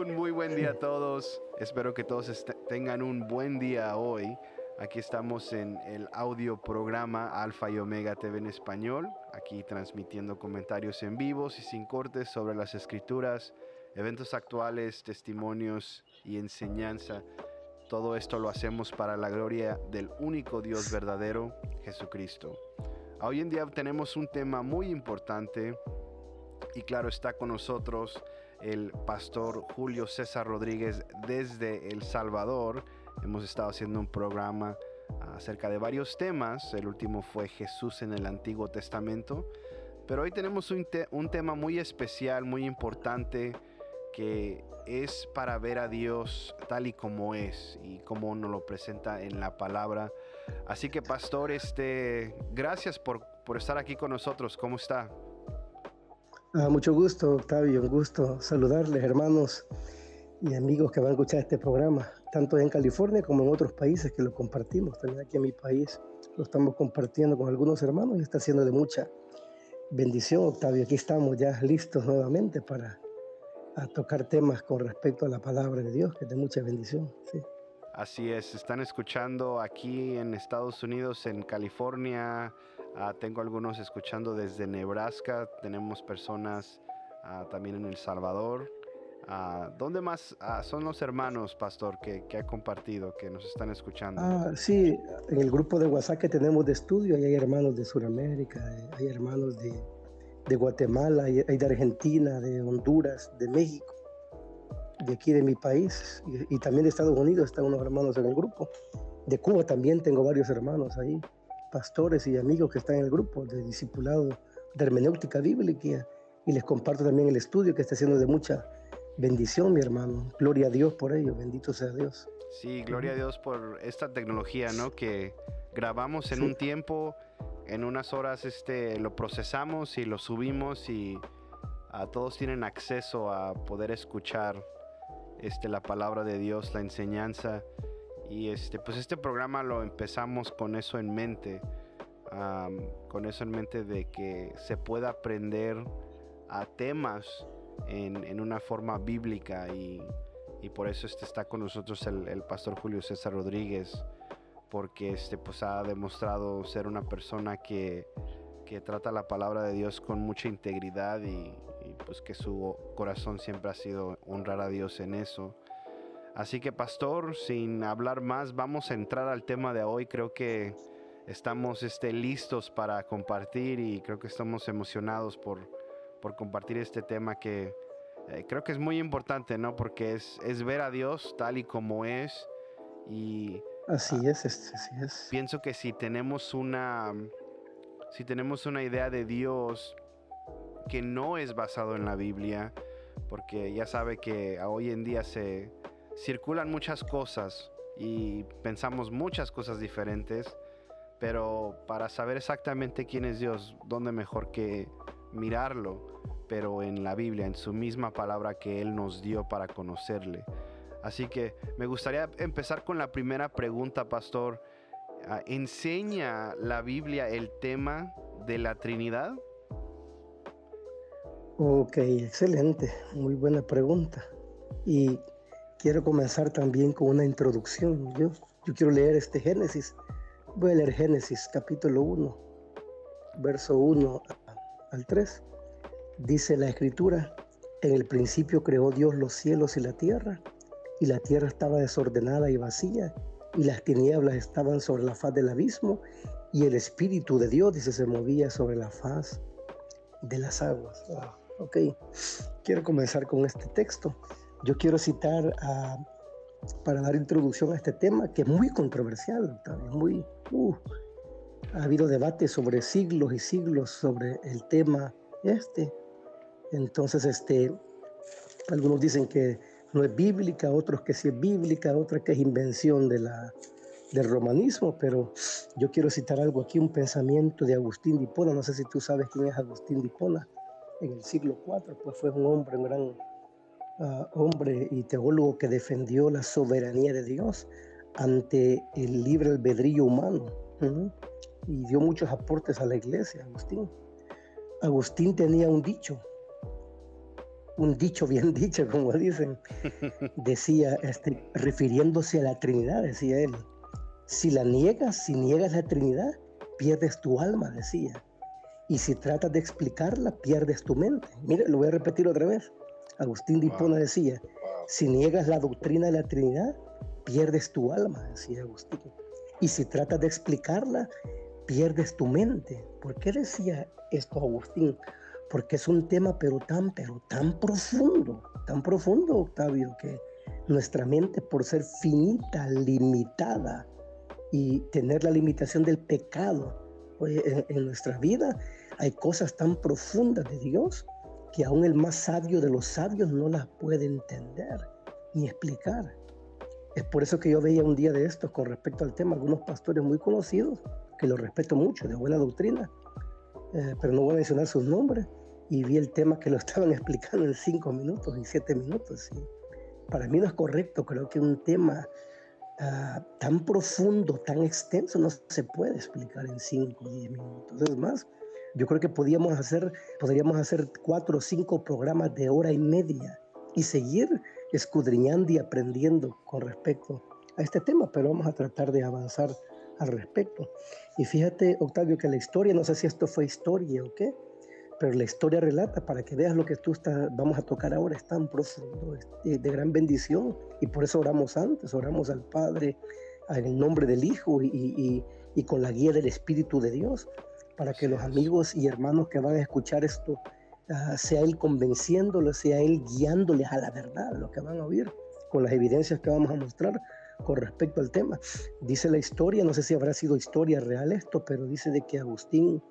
Un muy buen día a todos. Espero que todos tengan un buen día hoy. Aquí estamos en el audio programa Alfa y Omega TV en español, aquí transmitiendo comentarios en vivos y sin cortes sobre las escrituras, eventos actuales, testimonios y enseñanza. Todo esto lo hacemos para la gloria del único Dios verdadero, Jesucristo. Hoy en día tenemos un tema muy importante y claro está con nosotros el pastor Julio César Rodríguez desde El Salvador. Hemos estado haciendo un programa acerca de varios temas. El último fue Jesús en el Antiguo Testamento. Pero hoy tenemos un, tema muy especial, muy importante, que es para ver a Dios tal y como es y como nos lo presenta en la palabra. Así que pastor, este, gracias por, por estar aquí con nosotros. ¿Cómo está? Ah, mucho gusto, Octavio, un gusto saludarles, hermanos y amigos que van a escuchar este programa, tanto en California como en otros países que lo compartimos. También aquí en mi país lo estamos compartiendo con algunos hermanos y está siendo de mucha bendición, Octavio. Aquí estamos ya listos nuevamente para tocar temas con respecto a la palabra de Dios, que es de mucha bendición. Sí. Así es, están escuchando aquí en Estados Unidos, en California, Ah, tengo algunos escuchando desde Nebraska, tenemos personas ah, también en El Salvador. Uh, ¿Dónde más son los hermanos, pastor, que, que, ha compartido, que nos están escuchando? Ah, sí, en el grupo de WhatsApp que tenemos de estudio, hay hermanos de Sudamérica, hay hermanos de, de Guatemala, hay, de Argentina, de Honduras, de México, de aquí de mi país, y, y también de Estados Unidos están unos hermanos en el grupo. De Cuba también tengo varios hermanos ahí pastores y amigos que están en el grupo de discipulado de hermenéutica bíblica y les comparto también el estudio que está siendo de mucha bendición, mi hermano. Gloria a Dios por ello, bendito sea Dios. Sí, gloria a Dios por esta tecnología, ¿no? Que grabamos en un tiempo, en unas horas este, lo procesamos y lo subimos y a todos tienen acceso a poder escuchar este, la palabra de Dios, la enseñanza. Y este, pues este programa lo empezamos con eso en mente, con eso en mente de que se pueda aprender a temas en, una forma bíblica y, por eso este está con nosotros el, pastor Julio César Rodríguez, porque este, pues ha demostrado ser una persona que, que trata la palabra de Dios con mucha integridad y, y pues que su corazón siempre ha sido honrar a Dios en eso. Así que pastor, sin hablar más, vamos a entrar al tema de hoy. Creo que estamos este, listos para compartir y creo que estamos emocionados por, por compartir este tema que eh, creo que es muy importante, ¿no? Porque es, es ver a Dios tal y como es y... Así es, así es. Pienso que si tenemos una, si tenemos una idea de Dios que no es basado en la Biblia, porque ya sabe que hoy en día se, circulan muchas cosas y pensamos muchas cosas diferentes, pero para saber exactamente quién es Dios, ¿dónde mejor que mirarlo? Pero en la Biblia, en su misma palabra que Él nos dio para conocerle. Así que me gustaría empezar con la primera pregunta, pastor. Ah, ¿Enseña la Biblia el tema de la Trinidad? Ok, excelente, muy buena pregunta. Y quiero comenzar también con una introducción. Yo, yo quiero leer este Génesis. Voy a leer Génesis capítulo 1, verso 1 al 3. Dice la escritura, en el principio creó Dios los cielos y la tierra, y la tierra estaba desordenada y vacía, y las tinieblas estaban sobre la faz del abismo, y el Espíritu de Dios, dice, se movía sobre la faz de las aguas. ok, quiero comenzar con este texto. Yo quiero citar para dar introducción a este tema que es muy controversial, muy, uh, ha habido debate sobre siglos y siglos sobre el tema este. Entonces, este, algunos dicen que no es bíblica, otros que sí es bíblica, otros que es invención de la, del romanismo, pero yo quiero citar algo aquí, un pensamiento de Agustín de Hipona, no sé si tú sabes quién es Agustín de Hipona, en el siglo IV, pues fue un hombre, un gran hombre y teólogo que defendió la soberanía de Dios ante el libre albedrío humano y dio muchos aportes a la iglesia, Agustín. Agustín tenía un dicho, un dicho bien dicho, como dicen. Decía, este, refiriéndose a la Trinidad, decía él, si la niegas, si niegas la Trinidad, pierdes tu alma, decía. Y si tratas de explicarla, pierdes tu mente. Mire, lo voy a repetir otra vez. Agustín de Hipona decía, si niegas la doctrina de la Trinidad, pierdes tu alma, decía Agustín. Y si tratas de explicarla, pierdes tu mente. ¿Por qué decía esto Agustín? Porque es un tema pero tan, pero tan profundo, tan profundo, Octavio, que nuestra mente por ser finita, limitada y tener la limitación del pecado en, en nuestra vida, hay cosas tan profundas de Dios que aún el más sabio de los sabios no las puede entender ni explicar. Es por eso que yo veía un día de estos con respecto al tema algunos pastores muy conocidos, que los respeto mucho, de buena doctrina, eh, pero no voy a mencionar sus nombres, y vi el tema que lo estaban explicando en cinco minutos y siete minutos. Para mí no es correcto, creo que un tema ah, tan profundo, tan extenso, no se puede explicar en cinco o diez minutos. Es más, yo creo que podíamos hacer, podríamos hacer cuatro o cinco programas de hora y media y seguir escudriñando y aprendiendo con respecto a este tema, pero vamos a tratar de avanzar al respecto. Y fíjate, Octavio, que la historia, no sé si esto fue historia o qué, pero la historia relata para que veas lo que tú estás, vamos a tocar ahora, es tan profundo, de, de gran bendición, y por eso oramos antes, oramos al Padre en el nombre del Hijo y, y, y con la guía del Espíritu de Dios, para que los amigos y hermanos que van a escuchar esto Ah, sea Él convenciéndolos, sea Él guiándoles a la verdad, lo que van a oír, con las evidencias que vamos a mostrar con respecto al tema. Dice la historia, no sé si habrá sido historia real esto, pero dice de que Agustín,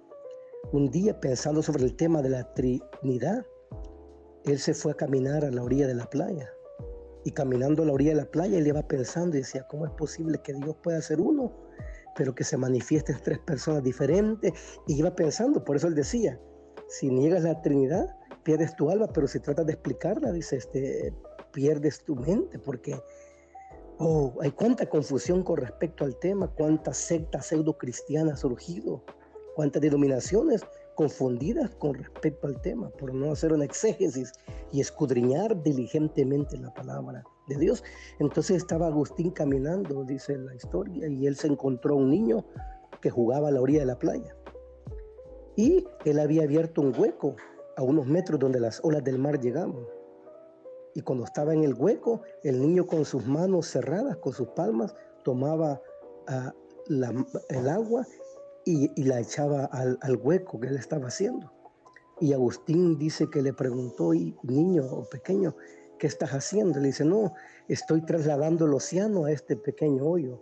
un día pensando sobre el tema de la Trinidad, él se fue a caminar a la orilla de la playa. Y caminando a la orilla de la playa, él iba pensando y decía, ¿cómo es posible que Dios pueda ser uno, pero que se manifiesten tres personas diferentes? Y iba pensando, por eso él decía, si niegas la Trinidad, pierdes tu alma, pero si tratas de explicarla, dice, este, pierdes tu mente, porque oh, hay cuánta confusión con respecto al tema, cuántas sectas pseudo cristianas han surgido, cuántas denominaciones confundidas con respecto al tema, por no hacer una exégesis y escudriñar diligentemente la palabra Dios. Entonces estaba Agustín caminando, dice la historia, y él se encontró un niño que jugaba a la orilla de la playa. Y él había abierto un hueco a unos metros donde las olas del mar llegaban. Y cuando estaba en el hueco, el niño con sus manos cerradas, con sus palmas, tomaba ah, el agua y, la echaba al, hueco que él estaba haciendo. Y Agustín dice que le preguntó, niño o pequeño, ¿qué estás haciendo? Le dice, no, estoy trasladando el océano a este pequeño hoyo.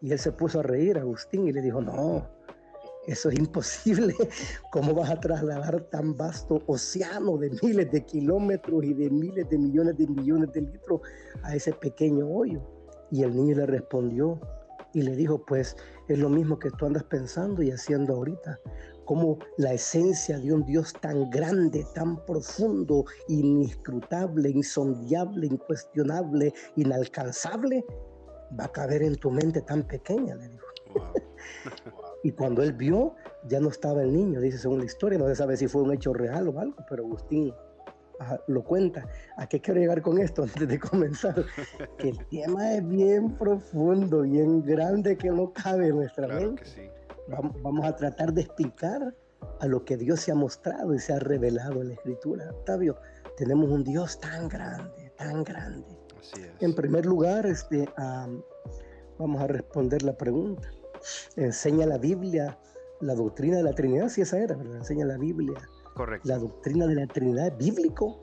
Y él se puso a reír, Agustín, y le dijo, no, eso es imposible. ¿Cómo vas a trasladar tan vasto océano de miles de kilómetros y de miles de millones de millones de litros a ese pequeño hoyo? Y el niño le respondió y le dijo, pues es lo mismo que tú andas pensando y haciendo ahorita. Como la esencia de un Dios tan grande, tan profundo, inescrutable, insondiable, incuestionable, inalcanzable, va a caber en tu mente tan pequeña, le dijo. Y cuando él vio, ya no estaba el niño, dice según la historia, no se sabe si fue un hecho real o algo, pero Agustín lo cuenta. ¿A qué quiero llegar con esto antes de comenzar? que el tema es bien profundo, bien grande, que no cabe en nuestra mente. Vamos, a tratar de explicar a lo que Dios se ha mostrado y se ha revelado en la Escritura. Octavio, tenemos un Dios tan grande, tan grande. En primer lugar, este, vamos a responder la pregunta enseña la Biblia, la doctrina de la Trinidad, si esa era, ¿verdad? Enseña la Biblia. Correcto. La doctrina de la Trinidad bíblico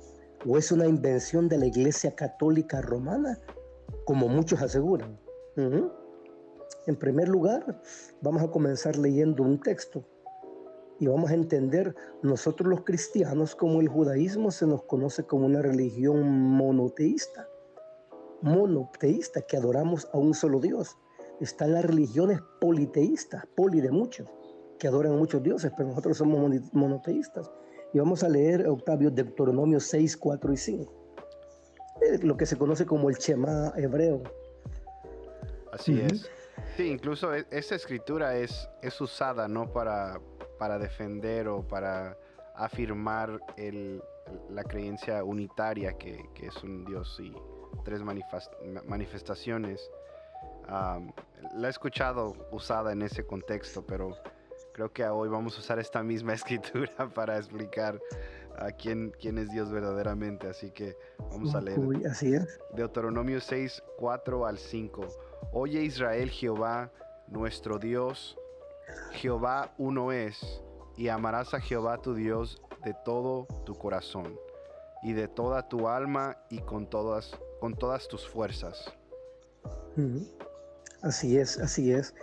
o es una invención de la Iglesia Católica Romana, como muchos aseguran. En primer lugar, vamos a comenzar leyendo un texto y vamos a entender, nosotros los cristianos, como el judaísmo se nos conoce como una religión monoteísta, monoteísta, que adoramos a un solo Dios están las religiones politeístas, poli de muchos, que adoran a muchos dioses, pero nosotros somos monoteístas. Y vamos a leer, Octavio, Deuteronomio 6, 4 y 5. lo que se conoce como el Shema hebreo. Así es. Sí, incluso e, esa escritura es, es usada, ¿no? Para, para defender o para afirmar el, la creencia unitaria que, es un Dios y tres manifestaciones. la he escuchado usada en ese contexto, pero creo que hoy vamos a usar esta misma escritura para explicar a quién, quién es Dios verdaderamente. Así que vamos a leer. así es. Deuteronomio 6, 4 al 5. Oye Israel, Jehová, nuestro Dios, Jehová uno es, y amarás a Jehová tu Dios de todo tu corazón y de toda tu alma y con todas, con todas tus fuerzas. Así es, así es.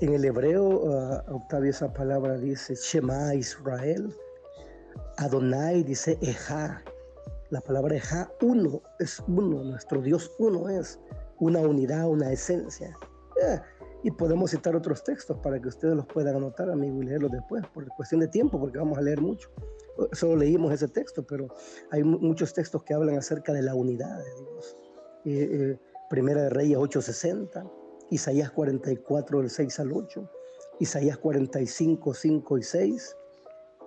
En el hebreo, ah, Octavio, esa palabra dice Shema Israel. Adonai dice Eja. La palabra Eja, uno, es uno. Nuestro Dios uno es. Una unidad, una esencia. Eh, y podemos citar otros textos para que ustedes los puedan anotar, amigo, y leerlos después, por cuestión de tiempo, porque vamos a leer mucho. Solo leímos ese texto, pero hay muchos textos que hablan acerca de la unidad de Dios. Eh, eh, Primera de Reyes 8:60, Isaías 44 del 6 al 8, Isaías 45, 5 y 6,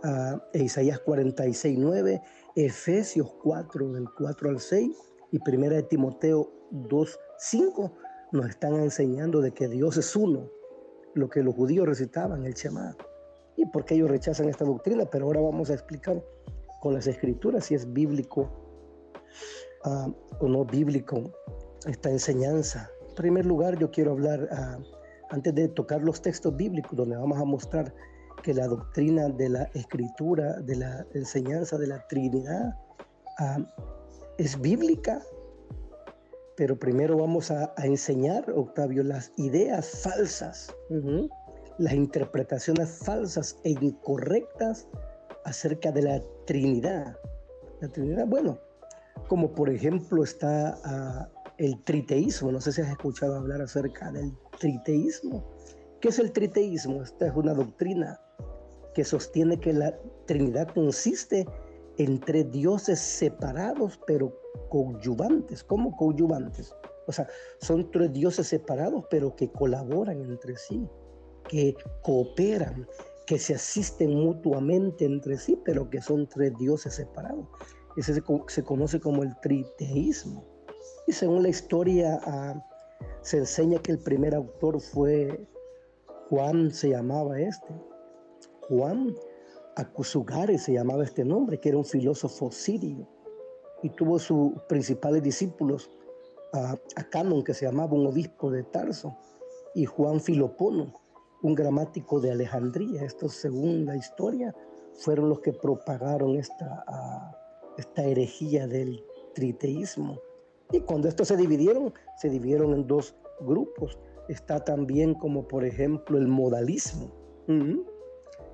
uh, e Isaías 46, 9, Efesios 4 del 4 al 6 y Primera de Timoteo 2, 5 nos están enseñando de que Dios es uno, lo que los judíos recitaban, el Shema. Y por qué ellos rechazan esta doctrina, pero ahora vamos a explicar con las escrituras si es bíblico ah, o no bíblico esta enseñanza. En primer lugar, yo quiero hablar, ah, antes de tocar los textos bíblicos, donde vamos a mostrar que la doctrina de la escritura, de la enseñanza de la Trinidad, ah, es bíblica pero primero vamos a, enseñar, Octavio, las ideas falsas, las interpretaciones falsas e incorrectas acerca de la Trinidad. La Trinidad, bueno, como por ejemplo está ah, el triteísmo, no sé si has escuchado hablar acerca del triteísmo. ¿Qué es el triteísmo? Esta es una doctrina que sostiene que la Trinidad consiste entre dioses separados pero coadyuvantes. ¿Cómo coadyuvantes? O sea, son tres dioses separados, pero que colaboran entre sí, que cooperan, que se asisten mutuamente entre sí, pero que son tres dioses separados. Ese se, conoce como el triteísmo. Y según la historia, ah, se enseña que el primer autor fue Juan, se llamaba este. Juan Akusugare se llamaba este nombre, que era un filósofo sirio y tuvo sus principales discípulos a, Canon, que se llamaba un obispo de Tarso, y Juan Filopono, un gramático de Alejandría. Esto, según la historia, fueron los que propagaron esta, esta herejía del triteísmo. Y cuando estos se dividieron, se dividieron en dos grupos. Está también como por ejemplo el modalismo,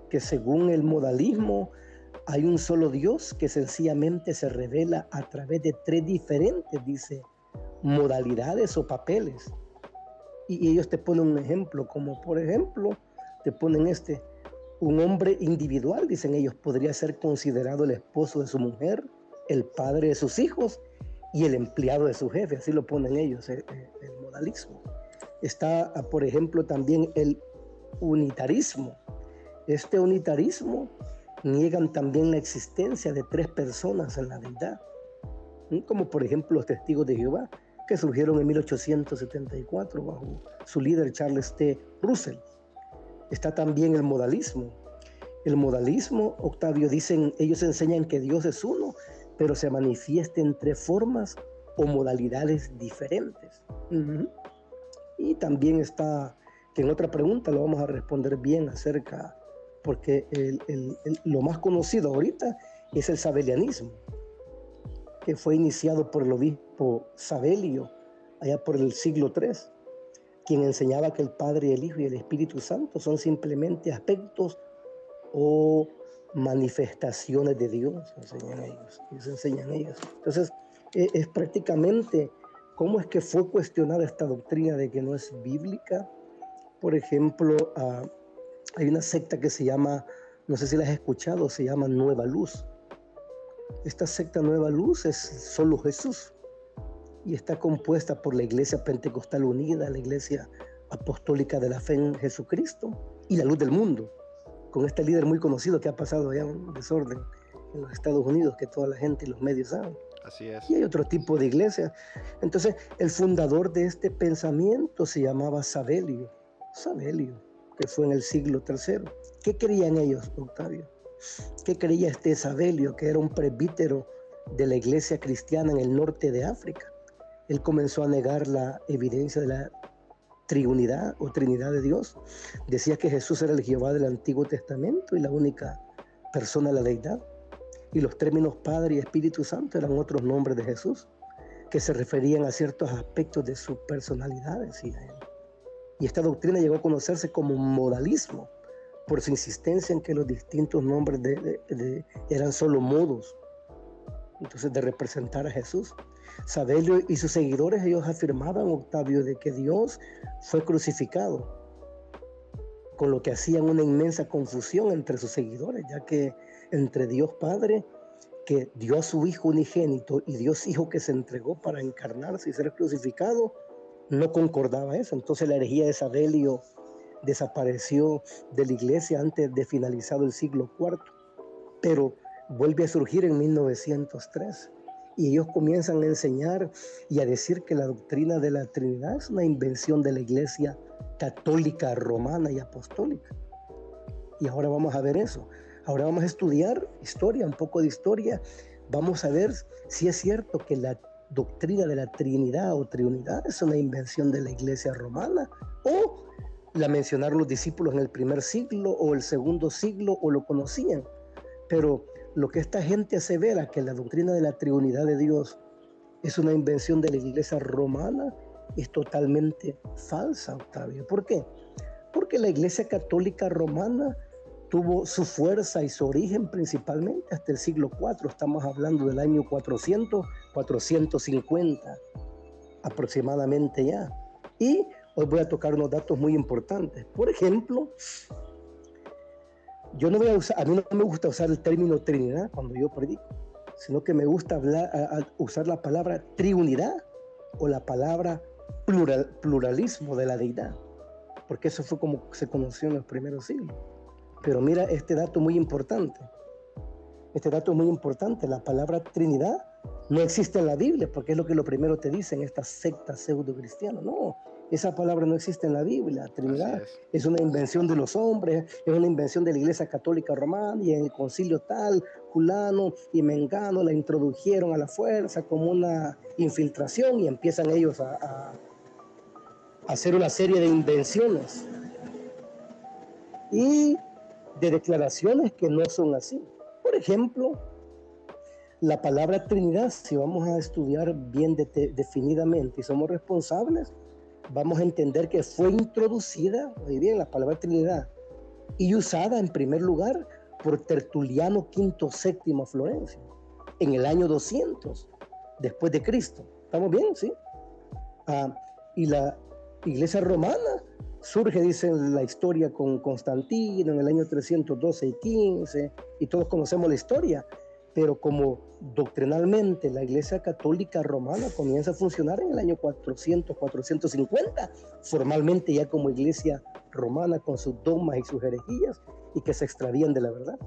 que según el modalismo hay un solo Dios que sencillamente se revela a través de tres diferentes, dice, modalidades o papeles. Y ellos te ponen un ejemplo, como por ejemplo, te ponen este, un hombre individual, dicen ellos, podría ser considerado el esposo de su mujer, el padre de sus hijos y el empleado de su jefe, así lo ponen ellos, el, el modalismo. Está, por ejemplo, también el unitarismo. Este unitarismo niegan también la existencia de tres personas en la deidad, como por ejemplo los testigos de Jehová, que surgieron en 1874 bajo su líder Charles T. Russell. Está también el modalismo. El modalismo, Octavio, dicen, ellos enseñan que Dios es uno, pero se manifiesta en tres formas o modalidades diferentes. Y también está, que en otra pregunta lo vamos a responder bien acerca porque lo más conocido ahorita es el sabelianismo, que fue iniciado por el obispo Sabelio allá por el siglo III, quien enseñaba que el Padre, el Hijo y el Espíritu Santo son simplemente aspectos o manifestaciones de Dios, enseñan ellos, enseñan ellos. Entonces, e, es, prácticamente cómo es que fue cuestionada esta doctrina de que no es bíblica. Por ejemplo, a hay una secta que se llama, no sé si la has escuchado, se llama Nueva Luz. Esta secta Nueva Luz es solo Jesús y está compuesta por la Iglesia Pentecostal Unida, la Iglesia Apostólica de la Fe en Jesucristo y la Luz del Mundo, con este líder muy conocido que ha pasado ya un desorden en los Estados Unidos que toda la gente y los medios saben. Así es. Y hay otro tipo de iglesia. Entonces, el fundador de este pensamiento se llamaba Sabelio. Sabelio, que fue en el siglo III. ¿Qué creían ellos, Octavio? ¿Qué creía este Sabelio, que era un presbítero de la iglesia cristiana en el norte de África? Él comenzó a negar la evidencia de la triunidad o trinidad de Dios. Decía que Jesús era el Jehová del Antiguo Testamento y la única persona de la deidad. Y los términos Padre y Espíritu Santo eran otros nombres de Jesús que se referían a ciertos aspectos de su personalidad, decía él. Y esta doctrina llegó a conocerse como modalismo por su insistencia en que los distintos nombres eran solo modos, entonces de representar a Jesús. Sabelio y sus seguidores, ellos afirmaban, Octavio, de que Dios fue crucificado, con lo que hacían una inmensa confusión entre sus seguidores, ya que entre Dios Padre, que dio a su Hijo unigénito, y Dios Hijo que se entregó para encarnarse y ser crucificado, no concordaba eso. Entonces la herejía de Sabelio desapareció de la iglesia antes de finalizado el siglo IV, pero vuelve a surgir en 1903 y ellos comienzan a enseñar y a decir que la doctrina de la Trinidad es una invención de la iglesia católica, romana y apostólica. Y ahora vamos a ver eso. Ahora vamos a estudiar historia, un poco de historia. Vamos a ver si es cierto que la doctrina de la Trinidad o Trinidad es una invención de la iglesia romana o la mencionaron los discípulos en el primer siglo o el segundo siglo o lo conocían. Pero lo que esta gente asevera, que la doctrina de la Trinidad de Dios es una invención de la iglesia romana, es totalmente falsa, Octavio. ¿Por qué? Porque la iglesia católica romana tuvo su fuerza y su origen principalmente hasta el siglo IV. Estamos hablando del año 400, 450 aproximadamente ya. Y hoy voy a tocar unos datos muy importantes. Por ejemplo, yo no voy a usar, a mí no me gusta usar el término Trinidad cuando yo predico, sino que me gusta hablar, usar la palabra triunidad o la palabra plural, pluralismo de la deidad, porque eso fue como se conoció en los primeros siglos. Pero mira este dato muy importante. Este dato es muy importante. La palabra Trinidad no existe en la Biblia, porque es lo que lo primero te dicen estas sectas pseudo cristianas. No, esa palabra no existe en la Biblia. Trinidad es. una invención de los hombres, es una invención de la Iglesia Católica Romana y en el concilio tal, Julano y Mengano la introdujeron a la fuerza como una infiltración y empiezan ellos a, a hacer una serie de invenciones y de declaraciones que no son así. Por ejemplo, la palabra Trinidad, si vamos a estudiar bien definidamente y somos responsables, vamos a entender que fue introducida, muy bien, la palabra Trinidad, y usada en primer lugar por Tertuliano V VII Florencio, en el año 200 después de Cristo. ¿Estamos bien? ¿Sí? Ah, y la iglesia romana surge, dice la historia, con Constantino en el año 312 y 15, y todos conocemos la historia pero como doctrinalmente la Iglesia Católica Romana comienza a funcionar en el año 400, 450, formalmente ya como Iglesia Romana con sus dogmas y sus herejías y que se extravían de la verdad.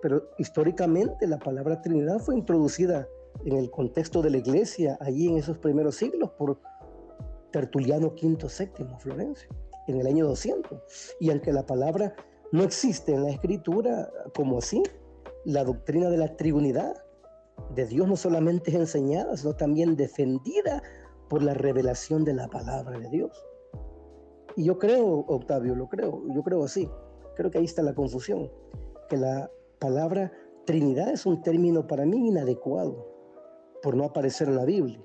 Pero históricamente la palabra Trinidad fue introducida en el contexto de la Iglesia allí en esos primeros siglos por Tertuliano V VII Florencio en el año 200. Y aunque la palabra no existe en la escritura como así, la doctrina de la triunidad de Dios no solamente es enseñada, sino también defendida por la revelación de la palabra de Dios. Y yo creo, Octavio, lo creo, yo creo así. Creo que ahí está la confusión, que la palabra Trinidad es un término para mí inadecuado por no aparecer en la Biblia.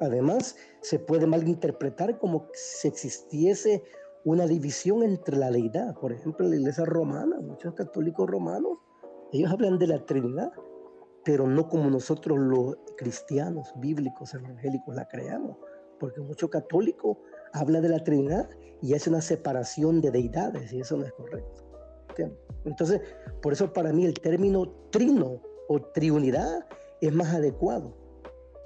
Además, se puede malinterpretar como si existiese una división entre la deidad. Por ejemplo, la iglesia romana, muchos católicos romanos ellos hablan de la Trinidad, pero no como nosotros los cristianos, bíblicos, evangélicos la creamos, porque mucho católico habla de la Trinidad y hace una separación de deidades y eso no es correcto. Entonces, por eso para mí el término trino o triunidad es más adecuado,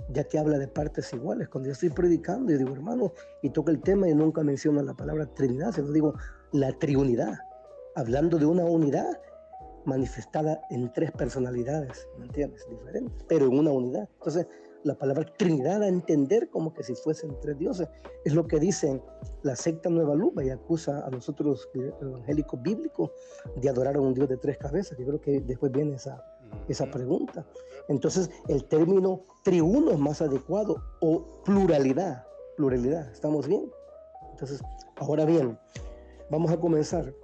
ya que habla de partes iguales. Cuando yo estoy predicando, yo digo, hermano, y toca el tema y nunca menciono la palabra Trinidad, sino digo la triunidad, hablando de una unidad manifestada en tres personalidades, ¿me entiendes? Diferentes, pero en una unidad. Entonces, la palabra Trinidad a entender como que si fuesen tres dioses. Es lo que dicen la secta Nueva Lupa y acusa a nosotros evangélicos bíblicos de adorar a un Dios de tres cabezas. Yo creo que después viene esa, esa pregunta. Entonces, el término triuno es más adecuado o pluralidad. Pluralidad, ¿estamos bien? Entonces, ahora bien, vamos a comenzar.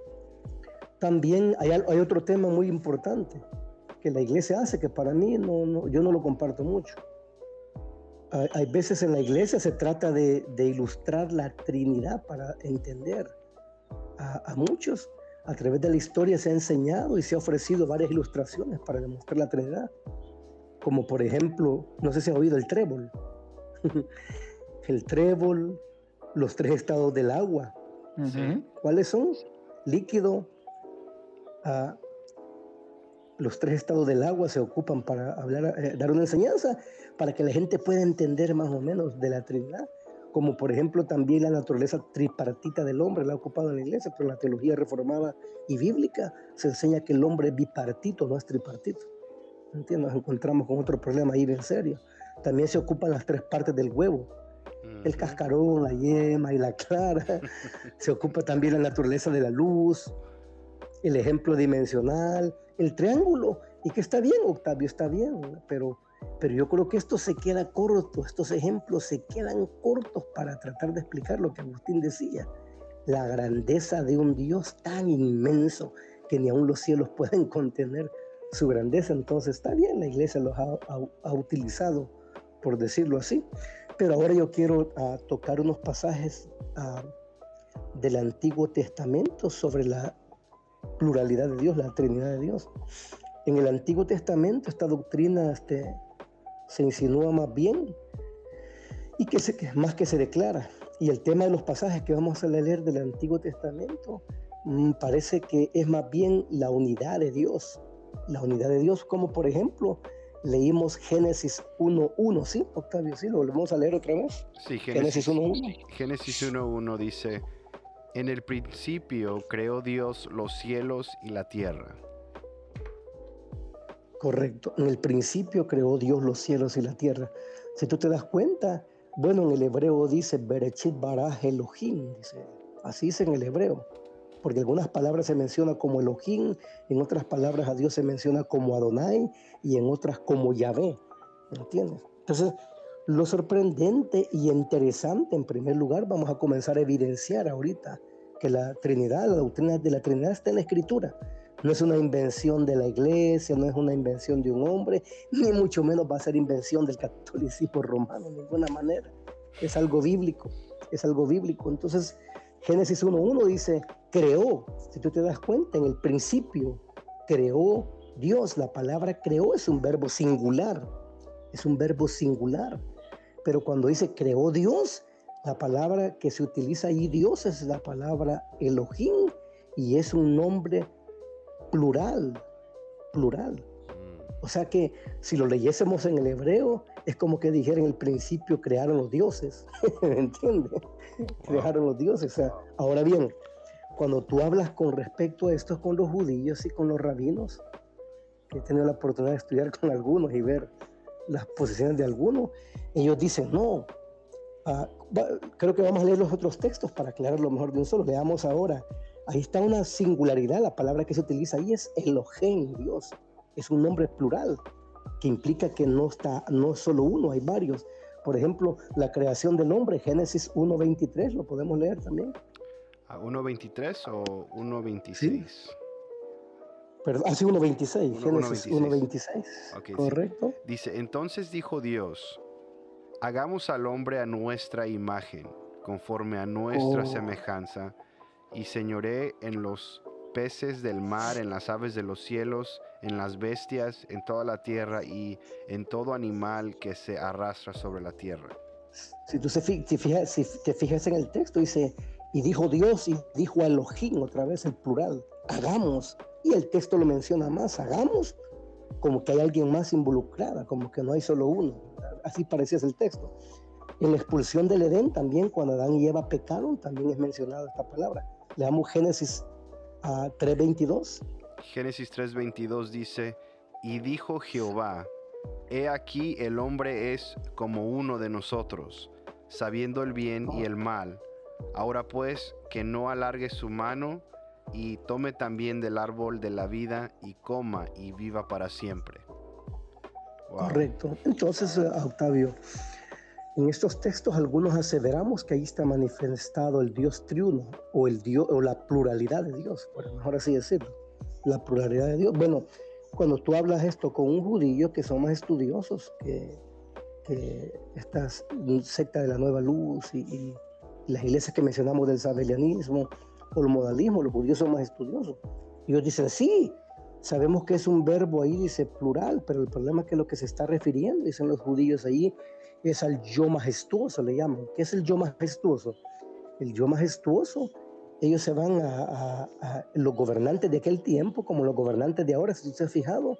También hay, hay otro tema muy importante que la iglesia hace, que para mí no, no, yo no lo comparto mucho hay veces en la iglesia se trata de, ilustrar la Trinidad para entender. A, muchos a través de la historia se ha enseñado y se ha ofrecido varias ilustraciones para demostrar la Trinidad. Como por ejemplo, no sé si ha oído el trébol. el trébol, los tres estados del agua. ¿Cuáles son? Líquido, uh, los tres estados del agua se ocupan para hablar, eh, dar una enseñanza para que la gente pueda entender más o menos de la Trinidad, como por ejemplo también la naturaleza tripartita del hombre, la ha ocupado en la iglesia, pero en la teología reformada y bíblica se enseña que el hombre es bipartito, no es tripartito. ¿Entiendes? Nos encontramos con otro problema ahí bien serio. También se ocupan las tres partes del huevo, el cascarón, la yema y la clara. se ocupa también la naturaleza de la luz, el ejemplo dimensional, el triángulo, y que está bien, Octavio, está bien, pero, pero yo creo que esto se queda corto, estos ejemplos se quedan cortos para tratar de explicar lo que Agustín decía, la grandeza de un Dios tan inmenso que ni aun los cielos pueden contener su grandeza, entonces está bien, la iglesia los ha, utilizado, por decirlo así, pero ahora yo quiero ah, tocar unos pasajes ah, del Antiguo Testamento sobre la pluralidad de Dios, la Trinidad de Dios. En el Antiguo Testamento esta doctrina este, se insinúa más bien y que, se, más que se declara. Y el tema de los pasajes que vamos a leer del Antiguo Testamento mm, parece que es más bien la unidad de Dios. La unidad de Dios, como por ejemplo leímos Génesis 1.1, ¿sí? Octavio, ¿sí? ¿Lo volvemos a leer otra vez? Sí, Génesis 1.1. Génesis 1.1 dice, en el principio creó Dios los cielos y la tierra. Correcto. En el principio creó Dios los cielos y la tierra. Si tú te das cuenta, bueno, en el hebreo dice Berechit Baraj Elohim, dice. Así dice en el hebreo. Porque algunas palabras se menciona como Elohim, en otras palabras a Dios se menciona como Adonai y en otras como Yahvé. ¿Entiendes? Entonces, lo sorprendente y interesante, en primer lugar, vamos a comenzar a evidenciar ahorita que la Trinidad, la doctrina de la Trinidad está en la Escritura. No es una invención de la iglesia, no es una invención de un hombre, ni mucho menos va a ser invención del catolicismo romano, de ninguna manera. Es algo bíblico, es algo bíblico. Entonces, Génesis 1.1 dice, creó, si tú te das cuenta, en el principio creó Dios. La palabra creó es un verbo singular, es un verbo singular. Pero cuando dice creó Dios, la palabra que se utiliza ahí, Dios, es la palabra Elohim y es un nombre plural, plural. Mm. O sea que si lo leyésemos en el hebreo, es como que dijera en el principio crearon los dioses, ¿me entiendes? Crearon los dioses. ahora bien, cuando tú hablas con respecto a esto con los judíos y con los rabinos, que he tenido la oportunidad de estudiar con algunos y ver las posiciones de algunos, ellos dicen, no, ah, creo que vamos a leer los otros textos para aclararlo mejor de un solo. Veamos ahora. Ahí está una singularidad. La palabra que se utiliza ahí es Elohim, Dios. Es un nombre plural que implica que no está, no es solo uno, hay varios. Por ejemplo, la creación del hombre, Génesis 1.23, lo podemos leer también. ¿1.23 o 1.26? Sí. Perdón, ah, 1.26, Génesis 1.26. Correcto. Dice, entonces dijo Dios, hagamos al hombre a nuestra imagen, conforme a nuestra oh. semejanza, y señoré en los peces del mar, en las aves de los cielos, en las bestias, en toda la tierra y en todo animal que se arrastra sobre la tierra. Si tú te fijas, si te fijas en el texto, dice, y dijo Dios y dijo Elohim, otra vez el plural, hagamos. Y el texto lo menciona más, hagamos, como que hay alguien más involucrada, como que no hay solo uno. Así parecía el texto. En la expulsión del Edén también, cuando Adán y Eva pecaron, también es mencionada esta palabra. Leamos Génesis a 3.22. Génesis 3:22 dice, y dijo Jehová, he aquí el hombre es como uno de nosotros, sabiendo el bien y el mal. Ahora pues, que no alargue su mano y tome también del árbol de la vida y coma y viva para siempre. Correcto. Entonces, eh, Octavio, en estos textos algunos aseveramos que ahí está manifestado el Dios triuno o el Dios o la pluralidad de Dios, por mejor así decirlo, la pluralidad de Dios. Bueno, cuando tú hablas esto con un judío que son más estudiosos que, que esta secta de la nueva luz y, las iglesias que mencionamos del sabelianismo o el modalismo, los judíos son más estudiosos. Ellos dicen, sí, sabemos que es un verbo ahí, dice plural, pero el problema es que lo que se está refiriendo, dicen los judíos ahí, es al yo majestuoso, le llaman. ¿Qué es el yo majestuoso? El yo majestuoso ellos se van a, los gobernantes de aquel tiempo, como los gobernantes de ahora, si usted se ha fijado,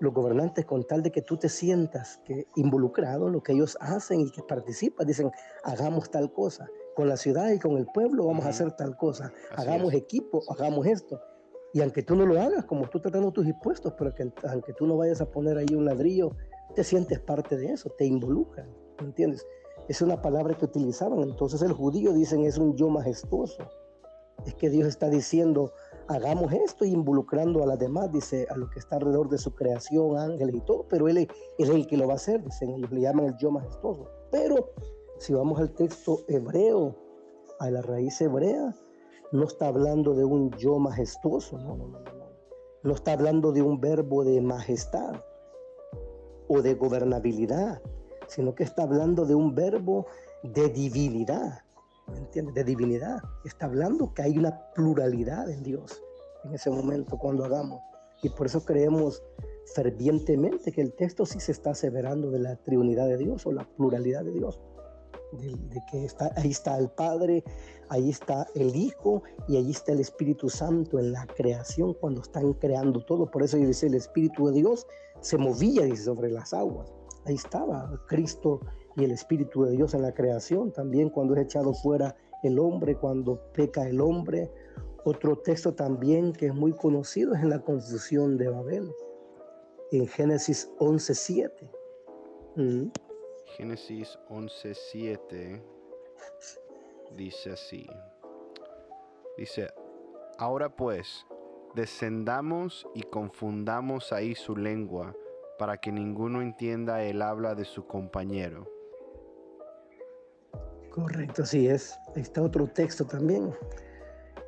los gobernantes con tal de que tú te sientas que involucrado en lo que ellos hacen y que participas, dicen, hagamos tal cosa, con la ciudad y con el pueblo vamos a hacer tal cosa, hagamos equipo, hagamos esto. Y aunque tú no lo hagas, como tú estás dando tus impuestos, pero que aunque tú no vayas a poner ahí un ladrillo, te sientes parte de eso, te involucran, ¿entiendes? Es una palabra que utilizaban. Entonces el judío dicen es un yo majestuoso es que Dios está diciendo, hagamos esto involucrando a las demás, dice, a lo que está alrededor de su creación, ángeles y todo, pero Él, es el que lo va a hacer, dicen, le llaman el yo majestuoso. Pero si vamos al texto hebreo, a la raíz hebrea, no está hablando de un yo majestuoso, no, no, no, no. No está hablando de un verbo de majestad o de gobernabilidad, sino que está hablando de un verbo de divinidad. ¿me entiendes? De divinidad. Está hablando que hay una pluralidad en Dios en ese momento cuando hagamos. Y por eso creemos fervientemente que el texto sí se está aseverando de la triunidad de Dios o la pluralidad de Dios. De, que está, ahí está el Padre, ahí está el Hijo y ahí está el Espíritu Santo en la creación cuando están creando todo. Por eso dice el Espíritu de Dios se movía dice, sobre las aguas. Ahí estaba Cristo y el Espíritu de Dios en la creación, también cuando es echado fuera el hombre, cuando peca el hombre. Otro texto también que es muy conocido es en la confusión de Babel, en Génesis 11.7. Mm. Génesis 11.7 dice así. Dice, ahora pues, descendamos y confundamos ahí su lengua para que ninguno entienda el habla de su compañero. Correcto, así es. Ahí está otro texto también.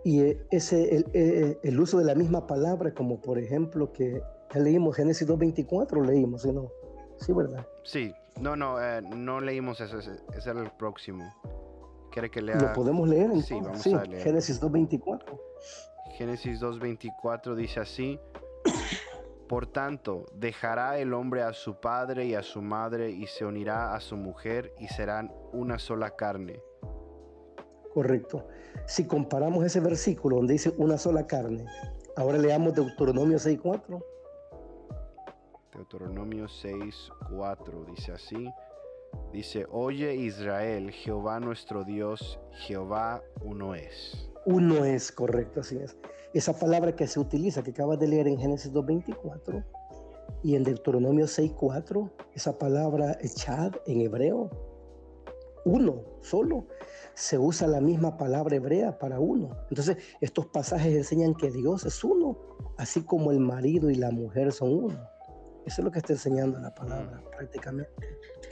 Y eh, ese, el, eh, el, uso de la misma palabra, como por ejemplo que ya leímos Génesis 2.24, leímos, no? Sí, ¿verdad? Sí, no, no, eh, no leímos eso, ese, era el próximo. ¿Quiere que lea? ¿Lo podemos leer? Sí, vamos a leer. Génesis 2.24. Génesis 2.24 dice así, por tanto, dejará el hombre a su padre y a su madre y se unirá a su mujer y serán una sola carne. Correcto. Si comparamos ese versículo donde dice una sola carne, ahora leamos Deuteronomio 6.4. Deuteronomio 6.4 dice así. Dice, oye Israel, Jehová nuestro Dios, Jehová uno es. Uno es, correcto, así es esa palabra que se utiliza, que acabas de leer en Génesis 2.24 y en Deuteronomio 6.4, esa palabra echad en hebreo, uno solo, se usa la misma palabra hebrea para uno. Entonces, estos pasajes enseñan que Dios es uno, así como el marido y la mujer son uno. Eso es lo que está enseñando la palabra prácticamente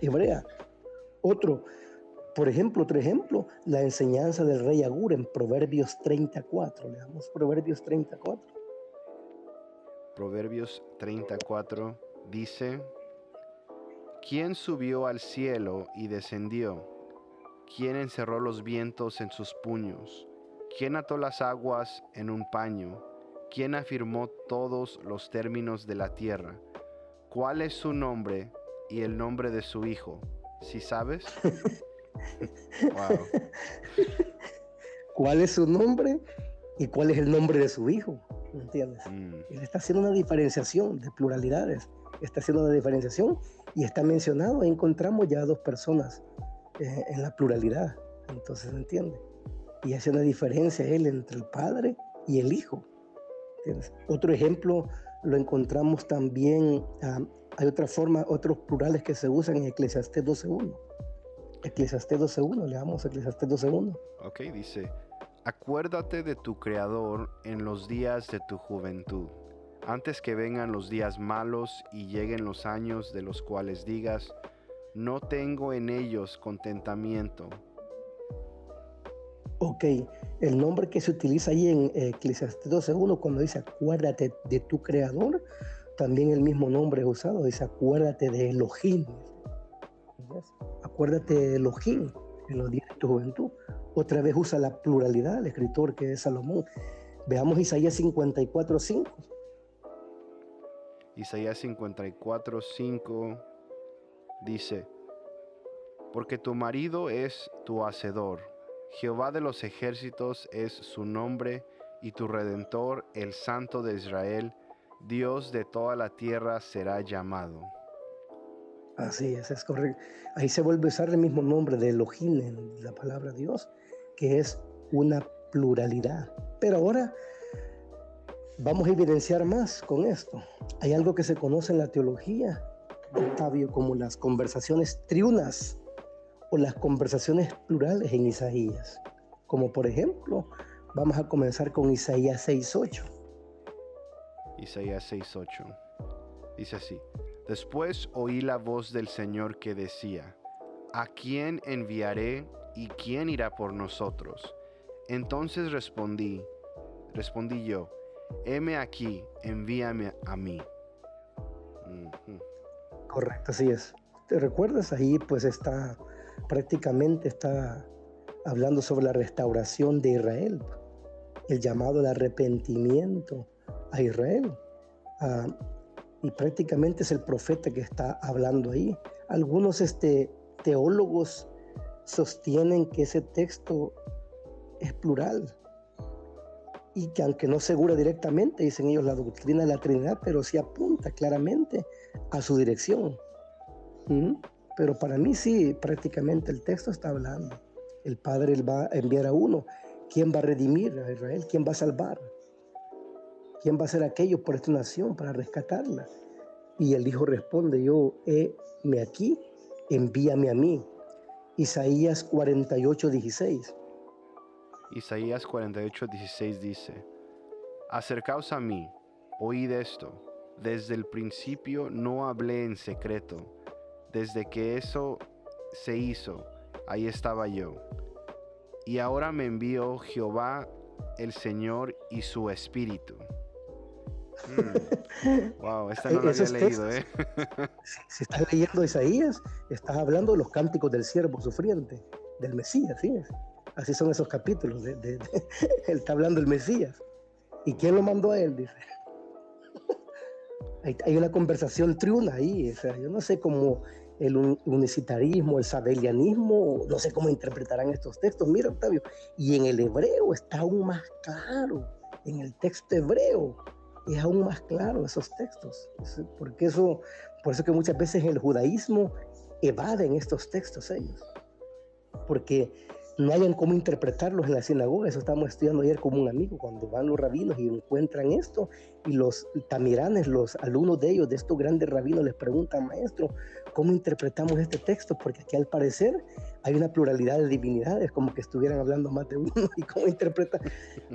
hebrea. Otro, por ejemplo, otro ejemplo, la enseñanza del rey Agur en Proverbios 34. Leamos Proverbios 34. Proverbios 34 dice, ¿quién subió al cielo y descendió? ¿Quién encerró los vientos en sus puños? ¿Quién ató las aguas en un paño? ¿Quién afirmó todos los términos de la tierra? ¿Cuál es su nombre y el nombre de su hijo? ¿Si sabes? ¿Cuál es su nombre y cuál es el nombre de su hijo? ¿Me entiendes? Mm. Él está haciendo una diferenciación de pluralidades, está haciendo una diferenciación y está mencionado, encontramos ya dos personas eh, en la pluralidad, entonces ¿me entiende? Y hace una diferencia él entre el padre y el hijo. Otro ejemplo lo encontramos también, ah, hay otra forma, otros plurales que se usan en Eclesiastés 12.1. Eclesiastés 12.1, leamos Eclesiastés 12.1. Ok, dice, acuérdate de tu Creador en los días de tu juventud, antes que vengan los días malos y lleguen los años de los cuales digas, no tengo en ellos contentamiento. Ok, el nombre que se utiliza ahí en Eclesiastes 12.1 cuando dice acuérdate de tu creador, también el mismo nombre es usado, dice acuérdate de Elohim. Acuérdate de Elohim en los días de tu juventud. Otra vez usa la pluralidad el escritor que es Salomón. Veamos Isaías 54.5. Isaías 54.5 dice, porque tu marido es tu hacedor, Jehová de los ejércitos es su nombre, y tu redentor, el Santo de Israel, Dios de toda la tierra será llamado. Así es, es correcto. Ahí se vuelve a usar el mismo nombre de Elohim en la palabra Dios, que es una pluralidad. Pero ahora vamos a evidenciar más con esto. Hay algo que se conoce en la teología Octavio, como las conversaciones triunas o las conversaciones plurales en Isaías. Como por ejemplo, vamos a comenzar con Isaías 6.8. Isaías 6.8. Dice así, después oí la voz del Señor que decía, ¿a quién enviaré y quién irá por nosotros? Entonces respondí, respondí yo, heme aquí, envíame a mí. Correcto, así es. ¿Te recuerdas? Ahí pues está, prácticamente está hablando sobre la restauración de Israel, el llamado al arrepentimiento a Israel. Ah, y prácticamente es el profeta que está hablando ahí. Algunos este, teólogos sostienen que ese texto es plural y que aunque no asegura directamente, dicen ellos, la doctrina de la Trinidad, pero sí apunta claramente a su dirección. Pero para mí sí, prácticamente el texto está hablando. El Padre va a enviar a uno. ¿Quién va a redimir a Israel? ¿Quién va a salvar? ¿Quién va a hacer aquello por esta nación para rescatarla? Y el Hijo responde, yo, me aquí, envíame a mí. Isaías 48, 16. Isaías 48, 16 dice, Acercaos a mí, oíd esto desde el principio no hablé en secreto. Desde que eso se hizo, ahí estaba yo. Y ahora me envió Jehová el Señor y su Espíritu. Wow, esta no la había leído, ¿eh? si estás leyendo Isaías, estás hablando de los cánticos del siervo sufriente, del Mesías, ¿sí? Así son esos capítulos. De, él está hablando del Mesías. ¿Y quién lo mandó a él? Dice hay, una conversación triuna ahí. O sea, yo no sé cómo el unicitarismo, el sabelianismo, no sé cómo interpretarán estos textos. Mira, Octavio, y en el hebreo está aún más claro. En el texto hebreo es aún más claro esos textos. Porque eso, por eso que muchas veces en el judaísmo evaden estos textos ellos. Porque no hayan cómo interpretarlos en la sinagoga. Eso estamos estudiando ayer como un amigo, cuando van los rabinos y encuentran esto, y los tamiranes, los alumnos de ellos, de estos grandes rabinos, les preguntan, maestro, ¿cómo interpretamos este texto? Porque aquí al parecer hay una pluralidad de divinidades, como que estuvieran hablando más de uno, y cómo interpretar.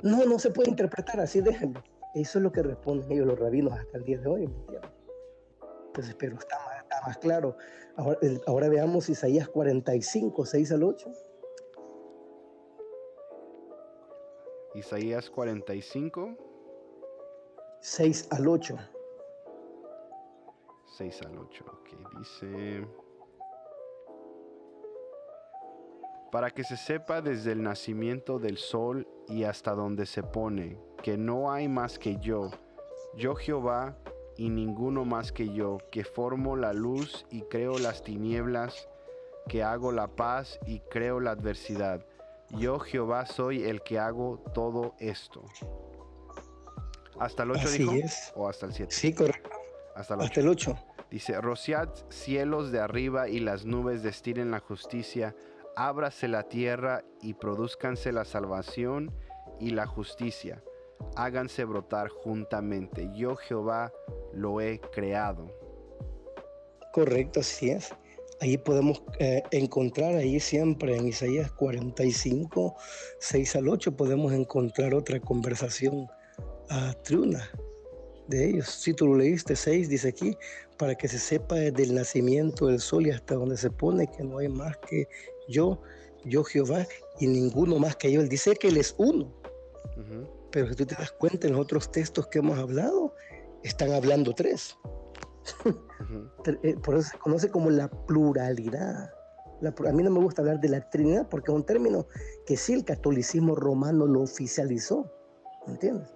No, no se puede interpretar así, déjenlo. Eso es lo que responden ellos los rabinos hasta el día de hoy. Entonces, pero está más, está más claro. Ahora, ahora veamos Isaías 45, 6 al 8. Isaías 45. 6 al 8. 6 al 8, ok, dice... Para que se sepa desde el nacimiento del sol y hasta donde se pone, que no hay más que yo, yo Jehová, y ninguno más que yo, que formo la luz y creo las tinieblas, que hago la paz y creo la adversidad yo Jehová soy el que hago todo esto. ¿Hasta el 8 dijo? ¿O hasta el 7? Sí, correcto. Hasta el 8. Dice, rociad cielos de arriba y las nubes destilen la justicia, ábrase la tierra y produzcanse la salvación y la justicia. háganse brotar juntamente. Yo Jehová lo he creado. Correcto, así es. Ahí podemos eh, encontrar, ahí siempre en Isaías 45, 6 al 8, podemos encontrar otra conversación triuna de ellos. Si tú lo leíste, 6 dice aquí, para que se sepa desde el nacimiento del sol y hasta donde se pone que no hay más que yo, yo Jehová, y ninguno más que yo. Él dice que Él es uno. Pero si tú te das cuenta en los otros textos que hemos hablado, están hablando tres. Eh, por eso se conoce como la pluralidad. a mí no me gusta hablar de la Trinidad porque es un término que sí el catolicismo romano lo oficializó, ¿entiendes?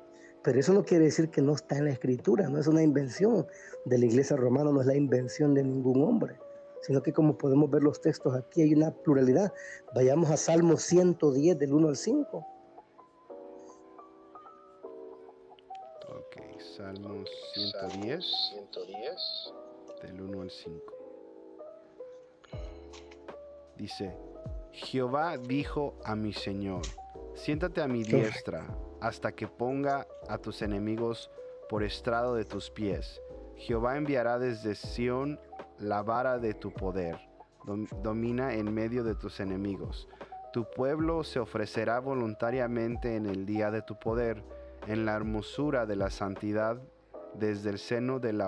Pero eso no quiere decir que no está en la escritura, no es una invención de la iglesia romana, no es la invención de ningún hombre, sino que como podemos ver los textos aquí hay una pluralidad. Vayamos a Salmo 110 del 1 al 5. Salmos 110, 110, del 1 al 5. Dice, Jehová dijo a mi Señor, siéntate a mi diestra hasta que ponga a tus enemigos por estrado de tus pies. Jehová enviará desde Sión la vara de tu poder, domina en medio de tus enemigos. Tu pueblo se ofrecerá voluntariamente en el día de tu poder en la hermosura de la santidad, desde el seno de la,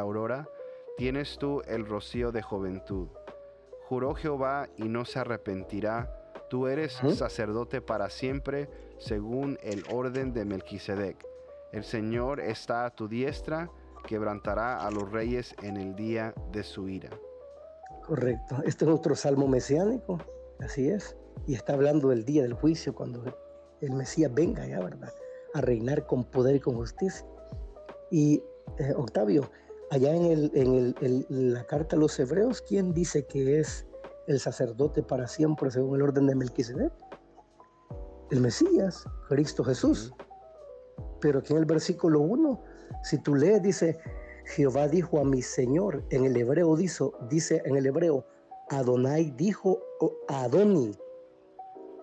aurora, tienes tú el rocío de juventud. Juró Jehová y no se arrepentirá, tú eres sacerdote para siempre, según el orden de Melquisedec. El Señor está a tu diestra, quebrantará a los reyes en el día de su ira. Correcto. Este es otro salmo mesiánico, así es. Y está hablando del día del juicio, cuando el Mesías venga ya, ¿verdad? a reinar con poder y con justicia. Y eh, Octavio, allá en, el, en, la carta a los hebreos, ¿quién dice que es el sacerdote para siempre según el orden de Melquisedec? El Mesías, Cristo Jesús. Pero aquí en el versículo 1, si tú lees, dice, Jehová dijo a mi Señor, en el hebreo dice, dice en el hebreo, Adonai dijo a Adoni,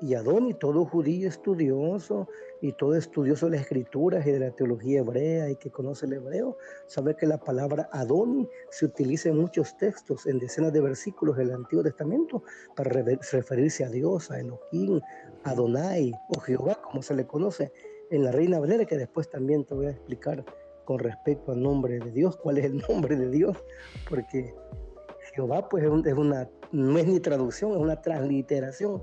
y Adoni, todo judío estudioso y todo estudioso de las escrituras y de la teología hebrea y que conoce el hebreo, sabe que la palabra Adoni se utiliza en muchos textos, en decenas de versículos del Antiguo Testamento, para referirse a Dios, a Elohim, Adonai o Jehová, como se le conoce en la Reina Valera, que después también te voy a explicar con respecto al nombre de Dios, cuál es el nombre de Dios, porque Jehová pues es, una, no es ni traducción, es una transliteración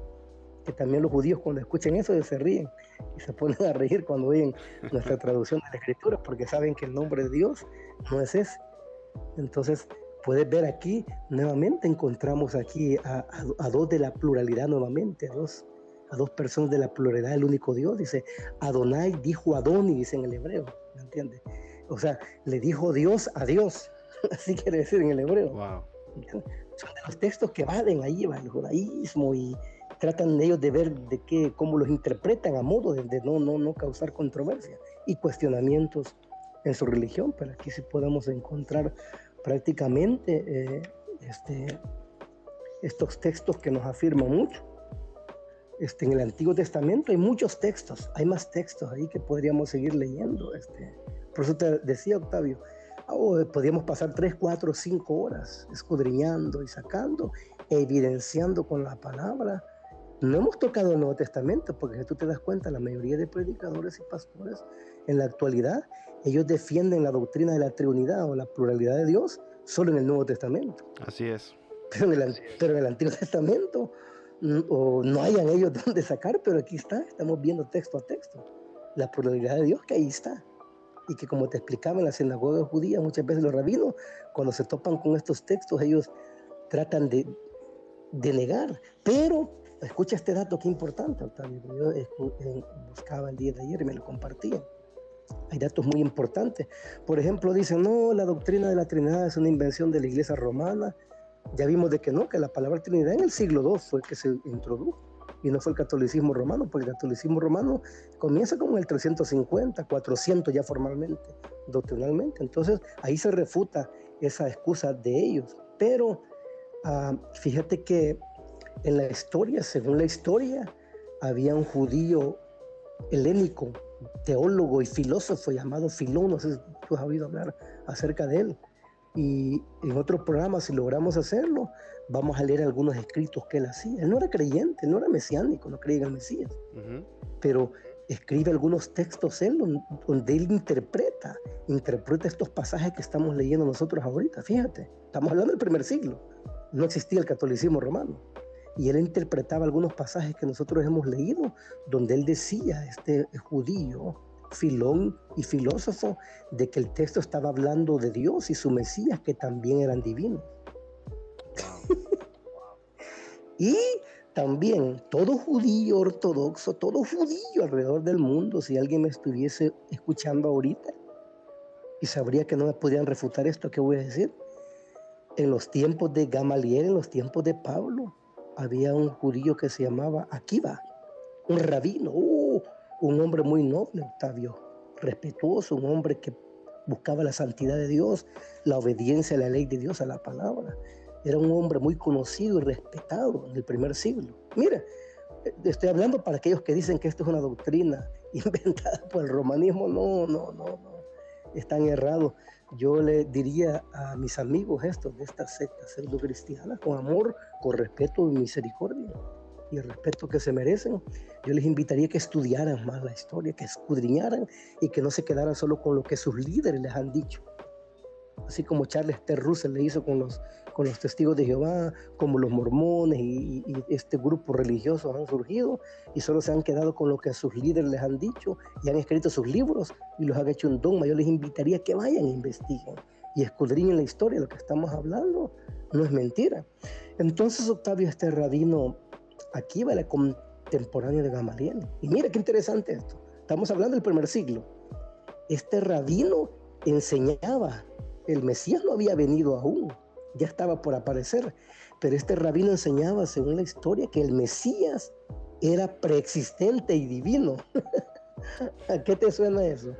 que también los judíos cuando escuchen eso se ríen y se ponen a reír cuando oyen nuestra traducción de la escritura porque saben que el nombre de Dios no es ese. Entonces, puedes ver aquí, nuevamente encontramos aquí a, dos de la pluralidad nuevamente, a dos, a dos personas de la pluralidad del único Dios. Dice, Adonai dijo Adoni, dice en el hebreo, ¿me entiendes? O sea, le dijo Dios a Dios, así quiere decir en el hebreo. Wow. Son de los textos que valen ahí, va el judaísmo y, tratan ellos de ver de qué, cómo los interpretan a modo de, no, no, no causar controversia y cuestionamientos en su religión, pero aquí sí podemos encontrar prácticamente eh, este, estos textos que nos afirman mucho. Este, en el Antiguo Testamento hay muchos textos, hay más textos ahí que podríamos seguir leyendo. Este. Por eso te decía, Octavio, oh, podríamos pasar tres, cuatro, cinco horas escudriñando y sacando, evidenciando con la palabra no hemos tocado el Nuevo Testamento, porque si tú te das cuenta, la mayoría de predicadores y pastores en la actualidad, ellos defienden la doctrina de la Trinidad o la pluralidad de Dios solo en el Nuevo Testamento. Así es. Pero en el, Antiguo Testamento o no hayan ellos dónde sacar, pero aquí está, estamos viendo texto a texto. La pluralidad de Dios que ahí está. Y que como te explicaba en la sinagoga judía, muchas veces los rabinos, cuando se topan con estos textos, ellos tratan de, de negar, pero Escucha este dato que importante, Octavio. Yo buscaba el día de ayer y me lo compartía. Hay datos muy importantes. Por ejemplo, dicen, no, la doctrina de la Trinidad es una invención de la iglesia romana. Ya vimos de que no, que la palabra Trinidad en el siglo II fue que se introdujo y no fue el catolicismo romano, porque el catolicismo romano comienza como en el 350, 400 ya formalmente, doctrinalmente. Entonces ahí se refuta esa excusa de ellos. Pero ah, fíjate que en la historia, según la historia, había un judío helénico, teólogo y filósofo llamado Filón, no sé si tú has oído hablar acerca de él. Y en otro programa, si logramos hacerlo, vamos a leer algunos escritos que él hacía. Él no era creyente, no era mesiánico, no creía en el Mesías, pero escribe algunos textos él donde él interpreta, interpreta estos pasajes que estamos leyendo nosotros ahorita. Fíjate, estamos hablando del primer siglo, no existía el catolicismo romano. Y él interpretaba algunos pasajes que nosotros hemos leído, donde él decía, este judío, filón y filósofo, de que el texto estaba hablando de Dios y su Mesías, que también eran divinos. y también todo judío ortodoxo, todo judío alrededor del mundo, si alguien me estuviese escuchando ahorita y sabría que no me podían refutar esto que voy a decir, en los tiempos de Gamaliel, en los tiempos de Pablo, había un judío que se llamaba Akiva, un rabino, un hombre muy noble, Octavio, respetuoso, un hombre que buscaba la santidad de Dios, la obediencia a la ley de Dios, a la palabra. Era un hombre muy conocido y respetado en el primer siglo. Mira, estoy hablando para aquellos que dicen que esto es una doctrina inventada por el romanismo. No, no, no, no. Están errados. Yo le diría a mis amigos estos de esta secta pseudo cristiana, con amor, con respeto y misericordia y el respeto que se merecen, yo les invitaría que estudiaran más la historia, que escudriñaran y que no se quedaran solo con lo que sus líderes les han dicho. Así como Charles T. Russell le hizo con los, con los testigos de Jehová, como los mormones y, y este grupo religioso han surgido y solo se han quedado con lo que sus líderes les han dicho y han escrito sus libros y los han hecho un dogma. Yo les invitaría que vayan e investiguen y escudriñen la historia. Lo que estamos hablando no es mentira. Entonces Octavio, este rabino Aquí va la contemporánea de Gamaliel. Y mira qué interesante esto. Estamos hablando del primer siglo. Este rabino enseñaba, el Mesías no había venido aún, ya estaba por aparecer, pero este rabino enseñaba, según la historia, que el Mesías era preexistente y divino. ¿A qué te suena eso?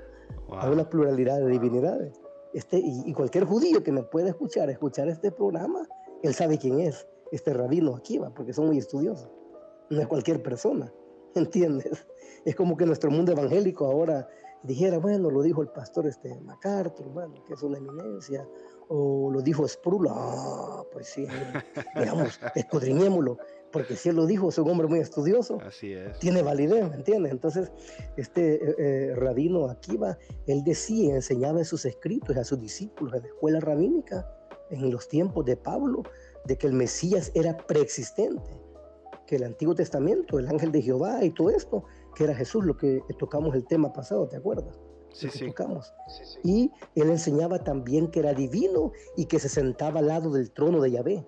A una pluralidad de divinidades. Este, y, y, cualquier judío que me pueda escuchar, escuchar este programa, él sabe quién es, este rabino aquí va, porque son muy estudiosos no es cualquier persona, ¿entiendes? Es como que nuestro mundo evangélico ahora dijera, bueno, lo dijo el pastor este MacArthur, bueno, que es una eminencia, o lo dijo Sproul, ah, pues sí, digamos, escudriñémoslo, porque si él lo dijo, es un hombre muy estudioso, Así es. tiene validez, ¿me entiendes? Entonces, este eh, eh, rabino Akiva, él decía, enseñaba en sus escritos a sus discípulos en la escuela rabínica, en los tiempos de Pablo, de que el Mesías era preexistente el Antiguo Testamento, el ángel de Jehová y todo esto, que era Jesús, lo que tocamos el tema pasado, ¿te acuerdas? Sí, sí. Tocamos. Y él enseñaba también que era divino y que se sentaba al lado del trono de Yahvé.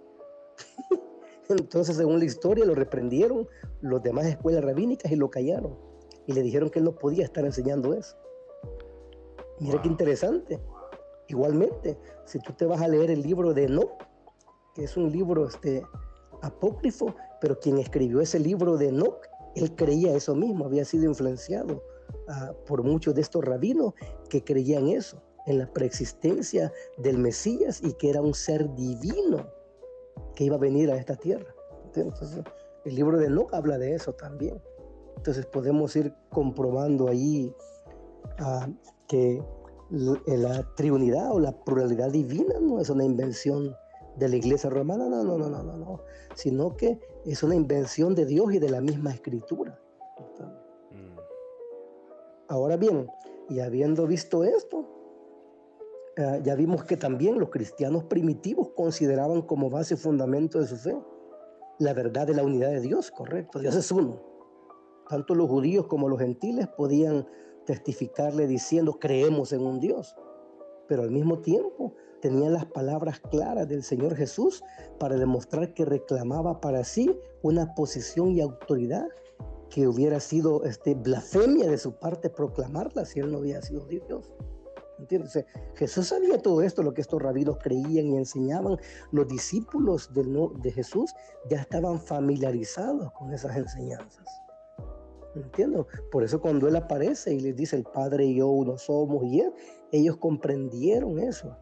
Entonces, según la historia, lo reprendieron los demás escuelas rabínicas y lo callaron. Y le dijeron que él no podía estar enseñando eso. Mira qué interesante. Igualmente, si tú te vas a leer el libro de No, que es un libro este, apócrifo, pero quien escribió ese libro de Enoch, él creía eso mismo, había sido influenciado uh, por muchos de estos rabinos que creían eso, en la preexistencia del Mesías y que era un ser divino que iba a venir a esta tierra. Entonces, el libro de Enoch habla de eso también. Entonces podemos ir comprobando ahí uh, que la Trinidad o la pluralidad divina no es una invención de la iglesia romana, no, no, no, no, no, no, sino que es una invención de Dios y de la misma escritura. Ahora bien, y habiendo visto esto, eh, ya vimos que también los cristianos primitivos consideraban como base y fundamento de su fe la verdad de la unidad de Dios, correcto, Dios es uno. Tanto los judíos como los gentiles podían testificarle diciendo creemos en un Dios, pero al mismo tiempo tenía las palabras claras del Señor Jesús para demostrar que reclamaba para sí una posición y autoridad que hubiera sido este, blasfemia de su parte proclamarla si él no había sido Dios. ¿Entiendes? Jesús sabía todo esto, lo que estos rabinos creían y enseñaban. Los discípulos de, de Jesús ya estaban familiarizados con esas enseñanzas. Entiendo. Por eso cuando Él aparece y les dice, el Padre y yo uno somos, y él, ellos comprendieron eso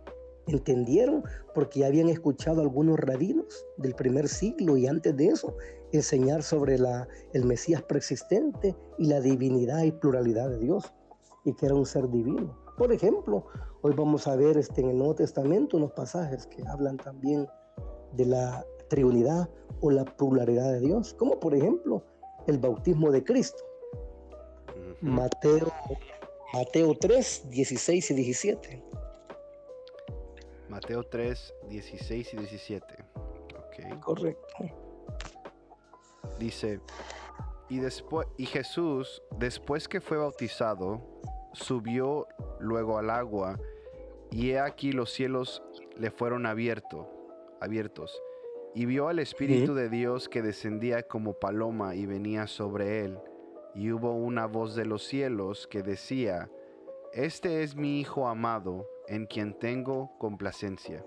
entendieron porque ya habían escuchado algunos rabinos del primer siglo y antes de eso enseñar sobre la, el Mesías preexistente y la divinidad y pluralidad de Dios y que era un ser divino. Por ejemplo, hoy vamos a ver este, en el Nuevo Testamento unos pasajes que hablan también de la Trinidad o la pluralidad de Dios, como por ejemplo el bautismo de Cristo. Mateo, Mateo 3, 16 y 17. Mateo 3, 16 y 17. Correcto. Dice, y, después, y Jesús, después que fue bautizado, subió luego al agua, y he aquí los cielos le fueron abierto, abiertos, y vio al Espíritu de Dios que descendía como paloma y venía sobre él, y hubo una voz de los cielos que decía, Este es mi Hijo amado, en quien tengo complacencia.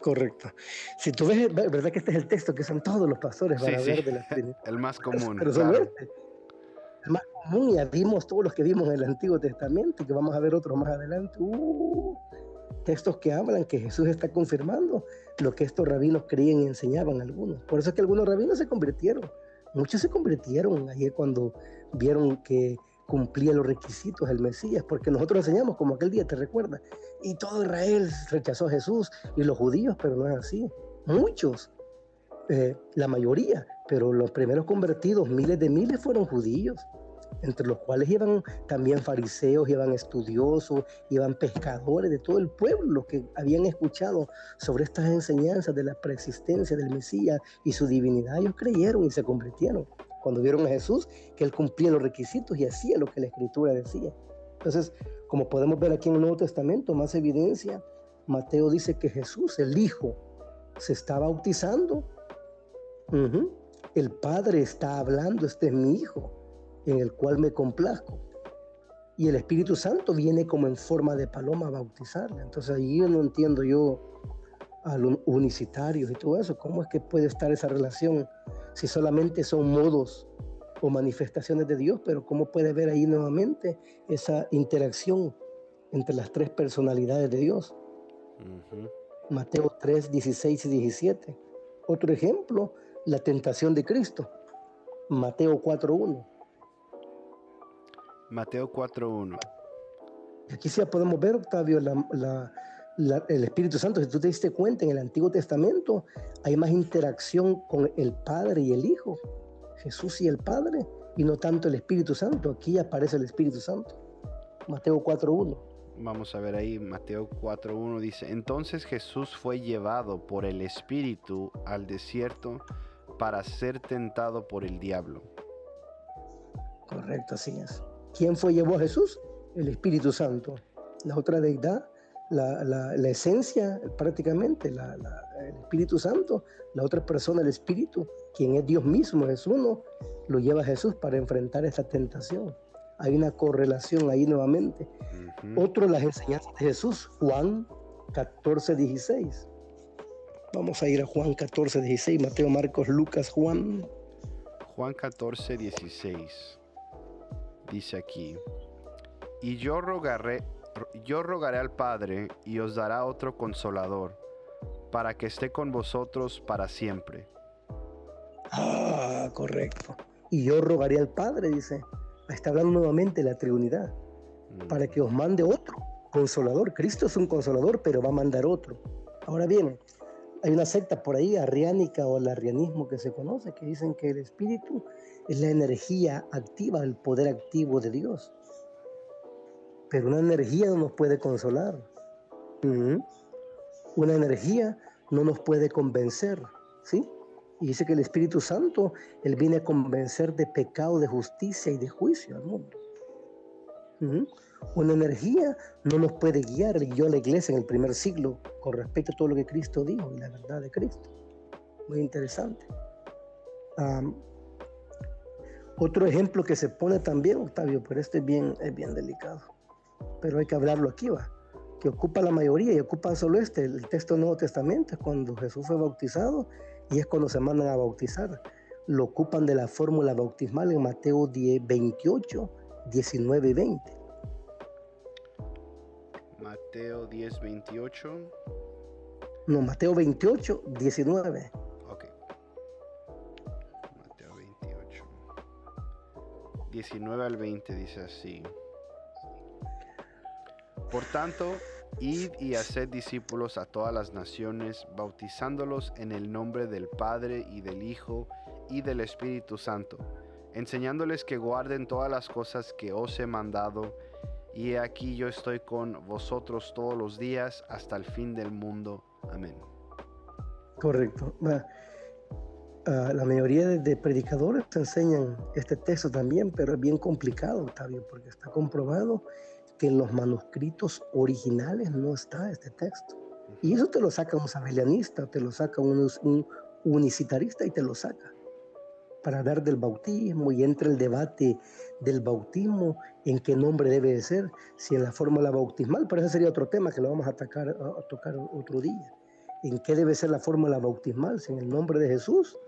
Correcto. Si tú ves, ¿verdad que este es el texto que son todos los pastores para ver de la Trinidad? El más común. Pero solo este. El más común, ya vimos todos los que vimos en el Antiguo Testamento que vamos a ver otros más adelante. Uh, textos que hablan que Jesús está confirmando lo que estos rabinos creían y enseñaban algunos. Por eso es que algunos rabinos se convirtieron. Muchos se convirtieron ayer cuando vieron que cumplía los requisitos del Mesías, porque nosotros enseñamos como aquel día, ¿te recuerdas? Y todo Israel rechazó a Jesús y los judíos, pero no es así. Muchos, eh, la mayoría, pero los primeros convertidos, miles de miles, fueron judíos, entre los cuales iban también fariseos, iban estudiosos, iban pescadores de todo el pueblo, que habían escuchado sobre estas enseñanzas de la preexistencia del Mesías y su divinidad, ellos creyeron y se convirtieron cuando vieron a Jesús, que él cumplía los requisitos y hacía lo que la escritura decía. Entonces, como podemos ver aquí en el Nuevo Testamento, más evidencia, Mateo dice que Jesús, el Hijo, se está bautizando. El Padre está hablando, este es mi Hijo, en el cual me complazco. Y el Espíritu Santo viene como en forma de paloma a bautizarle. Entonces ahí yo no entiendo yo a los unicitarios y todo eso, cómo es que puede estar esa relación si solamente son modos o manifestaciones de Dios, pero cómo puede ver ahí nuevamente esa interacción entre las tres personalidades de Dios. Mateo 3, 16 y 17. Otro ejemplo, la tentación de Cristo. Mateo 4, 1. Mateo 4, 1. Aquí sí podemos ver, Octavio, la, el Espíritu Santo, si tú te diste cuenta en el Antiguo Testamento, hay más interacción con el Padre y el Hijo, Jesús y el Padre, y no tanto el Espíritu Santo. Aquí aparece el Espíritu Santo. Mateo 4.1. Vamos a ver ahí, Mateo 4.1 dice, entonces Jesús fue llevado por el Espíritu al desierto para ser tentado por el diablo. Correcto, así es. ¿Quién fue llevó a Jesús? El Espíritu Santo. La otra deidad la, esencia prácticamente, el Espíritu Santo, la otra persona, el Espíritu, quien es Dios mismo, es uno, lo lleva a Jesús para enfrentar esta tentación. Hay una correlación ahí nuevamente. Otro de las enseñanzas de Jesús, Juan 14, 16. Vamos a ir a Juan 14, 16, Mateo, Marcos, Lucas, Juan. Juan 14, 16. Dice aquí, y yo rogaré, yo rogaré al Padre y os dará otro consolador, para que esté con vosotros para siempre. Ah, correcto. Y yo rogaré al Padre, dice. Está hablando nuevamente la Trinidad, mm. para que os mande otro consolador. Cristo es un consolador, pero va a mandar otro. Ahora bien, hay una secta por ahí, arriánica o el arrianismo que se conoce, que dicen que el Espíritu es la energía activa, el poder activo de Dios pero una energía no nos puede consolar. Una energía no nos puede convencer, ¿sí? Y dice que el Espíritu Santo, Él viene a convencer de pecado, de justicia y de juicio al mundo. Una energía no nos puede guiar, guió a la iglesia en el primer siglo con respecto a todo lo que Cristo dijo y la verdad de Cristo. Muy interesante. otro ejemplo que se pone también, Octavio, pero este bien, es bien delicado pero hay que hablarlo aquí, va, que ocupa la mayoría y ocupa solo este, el texto del Nuevo Testamento, cuando Jesús fue bautizado y es cuando se mandan a bautizar. Lo ocupan de la fórmula bautismal en Mateo 10, 28, 19 y 20. Mateo 10, 28. No, Mateo 28, 19. Ok. Mateo 28. 19 al 20 dice así. Por tanto, id y haced discípulos a todas las naciones, bautizándolos en el nombre del Padre y del Hijo y del Espíritu Santo, enseñándoles que guarden todas las cosas que os he mandado, y aquí yo estoy con vosotros todos los días hasta el fin del mundo. Amén. Correcto. Ah, la mayoría de, predicadores enseñan este texto también, pero es bien complicado, Octavio, porque está comprobado que en los manuscritos originales no está este texto. Y eso te lo saca un sabelianista, te lo saca un, un unicitarista y te lo saca para dar del bautismo y entra el debate del bautismo, en qué nombre debe de ser, si en la fórmula bautismal, pero ese sería otro tema que lo vamos a, atacar, a tocar otro día. ¿En qué debe ser la fórmula bautismal? ¿Si en el nombre de Jesús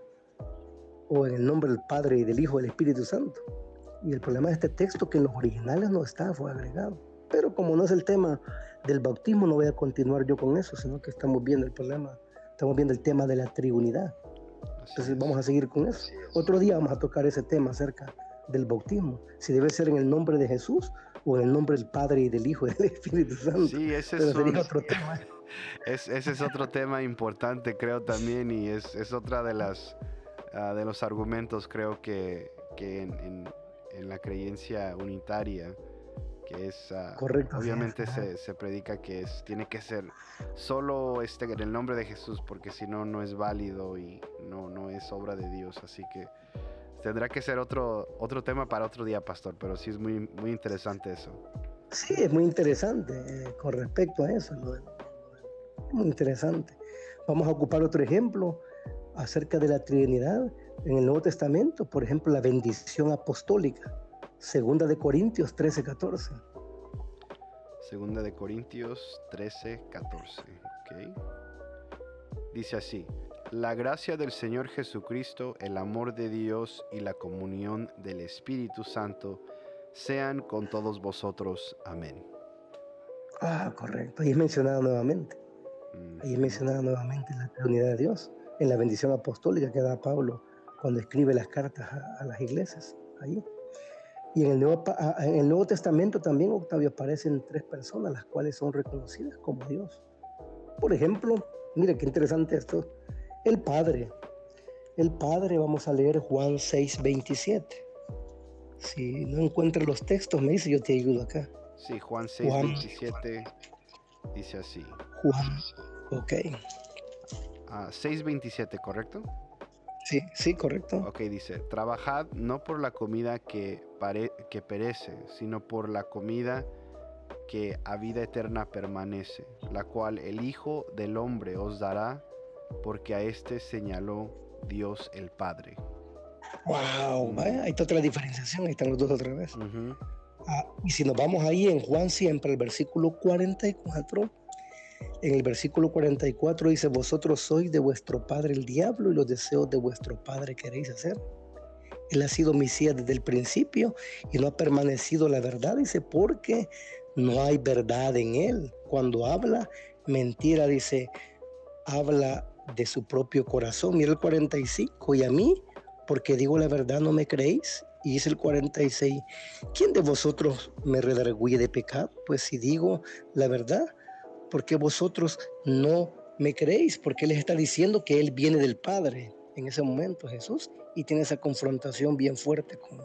o en el nombre del Padre y del Hijo y del Espíritu Santo? Y el problema de este texto que en los originales no está, fue agregado. Pero como no es el tema del bautismo, no voy a continuar yo con eso, sino que estamos viendo el problema, estamos viendo el tema de la triunidad. Entonces vamos a seguir con eso. Otro día vamos a tocar ese tema acerca del bautismo, si debe ser en el nombre de Jesús o en el nombre del Padre y del Hijo y del Espíritu Santo. Sí, ese es otro tema. ese es otro tema importante, creo también, y es, es otra de las ah, de los argumentos, creo que, que en, en, la creencia unitaria que es ah, Correcto, obviamente se, se, predica que es tiene que ser solo este en el nombre de Jesús porque si no no es válido y no no es obra de Dios. Así que tendrá que ser otro otro tema para otro día pastor pero sí es muy muy interesante eso. Sí es muy interesante eh, con respecto a eso muy interesante. Vamos a ocupar otro ejemplo acerca de la Trinidad en el Nuevo Testamento por ejemplo la bendición apostólica Segunda de Corintios 13, 14. Segunda de Corintios 13, 14. Dice así, la gracia del Señor Jesucristo, el amor de Dios y la comunión del Espíritu Santo sean con todos vosotros. Amén. Ah, correcto. Ahí es mencionado nuevamente. Ahí es mencionado nuevamente la unidad de Dios, en la bendición apostólica que da Pablo cuando escribe las cartas a, a las iglesias. Ahí. Y en el, Nuevo, en el Nuevo Testamento también, Octavio, aparecen tres personas, las cuales son reconocidas como Dios. Por ejemplo, mire qué interesante esto, el Padre. El Padre, vamos a leer Juan 6, 27. Si no encuentras los textos, me dice, yo te ayudo acá. Sí, Juan 6, 27 dice así. Juan, ok. Ah, 6, 27, ¿correcto? Sí, sí, correcto. Ok, dice, trabajad no por la comida que, que perece, sino por la comida que a vida eterna permanece, la cual el Hijo del Hombre os dará, porque a éste señaló Dios el Padre. Wow, ahí está otra diferenciación, ahí están los dos otra vez. Ah, y si nos vamos ahí en Juan siempre, el versículo 44, en el versículo 44 dice, vosotros sois de vuestro padre el diablo y los deseos de vuestro padre queréis hacer. Él ha sido Mesías desde el principio y no ha permanecido la verdad, dice, porque no hay verdad en él. Cuando habla mentira, dice, habla de su propio corazón. Mira el 45, y a mí, porque digo la verdad, no me creéis. Y dice el 46, ¿quién de vosotros me redarguye de pecado? Pues si digo la verdad, porque vosotros no me creéis, porque Él les está diciendo que Él viene del Padre en ese momento, Jesús, y tiene esa confrontación bien fuerte con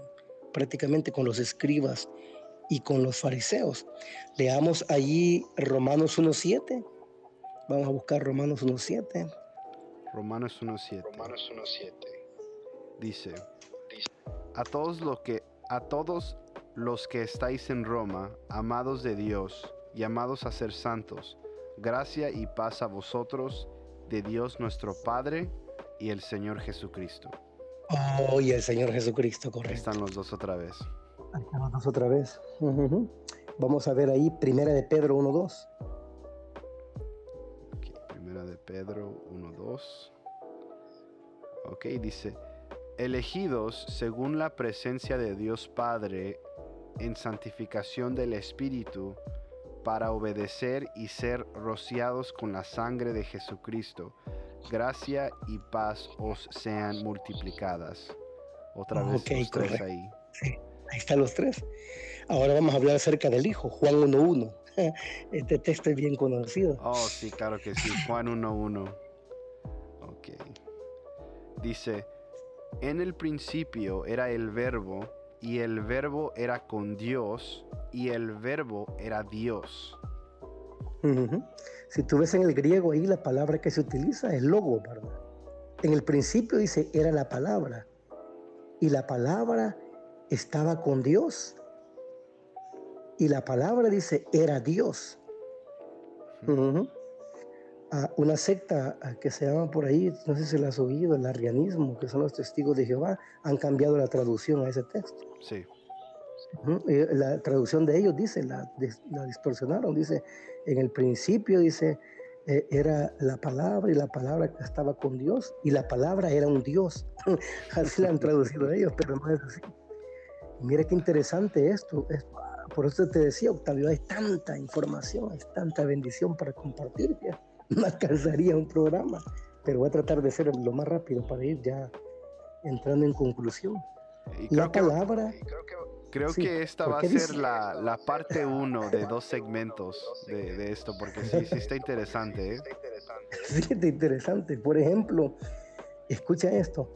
prácticamente con los escribas y con los fariseos. Leamos allí Romanos 1.7. Vamos a buscar Romanos 1.7. Romanos 1.7. Romanos 1.7. Dice, a todos los que a todos los que estáis en Roma, amados de Dios, llamados a ser santos. Gracia y paz a vosotros, de Dios nuestro Padre y el Señor Jesucristo. Oh, y el Señor Jesucristo, correcto. Están los dos otra vez. Están los dos otra vez. Vamos a ver ahí, Primera de Pedro 1.2. primera de Pedro 1.2. Ok, dice, elegidos según la presencia de Dios Padre en santificación del Espíritu, para obedecer y ser rociados con la sangre de Jesucristo. Gracia y paz os sean multiplicadas. Otra vez los tres ahí. ahí están los tres. Ahora vamos a hablar acerca del Hijo, Juan 1.1. Este texto es bien conocido. Oh, sí, claro que sí, Juan 1.1. Ok. Dice, en el principio era el verbo, y el verbo era con Dios, y el verbo era Dios. Si tú ves en el griego ahí la palabra que se utiliza es logo, ¿verdad? En el principio dice era la palabra, y la palabra estaba con Dios, y la palabra dice era Dios una secta que se llama por ahí, no sé si la has oído, el arrianismo, que son los testigos de Jehová, han cambiado la traducción a ese texto. Sí. La traducción de ellos dice, la, distorsionaron, dice, en el principio dice, eh, era la palabra y la palabra que estaba con Dios y la palabra era un Dios. así la han traducido ellos, pero no es así. Mira qué interesante esto. Es, por eso te decía, Octavio, hay tanta información, hay tanta bendición para compartir. ¿ya? no alcanzaría un programa, pero voy a tratar de ser lo más rápido para ir ya entrando en conclusión. la palabra... creo que, esta va a ser la, la parte uno de dos segmentos de, de, esto, porque sí, sí está interesante. ¿eh? Sí, está interesante. Por ejemplo, escucha esto.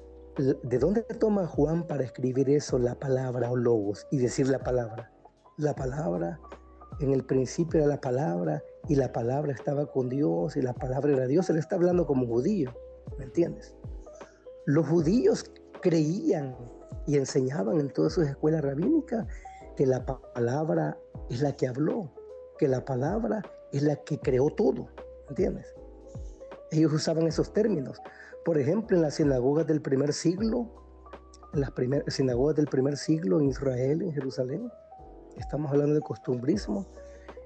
¿De dónde toma Juan para escribir eso, la palabra o logos, y decir la palabra? La palabra, en el principio era la palabra, y la palabra estaba con Dios y la palabra era Dios. Él está hablando como judío, ¿me entiendes? Los judíos creían y enseñaban en todas sus escuelas rabínicas que la palabra es la que habló, que la palabra es la que creó todo, ¿entiendes? Ellos usaban esos términos. Por ejemplo, en las sinagogas del primer siglo, en las sinagogas del primer siglo en Israel, en Jerusalén, estamos hablando de costumbrismo,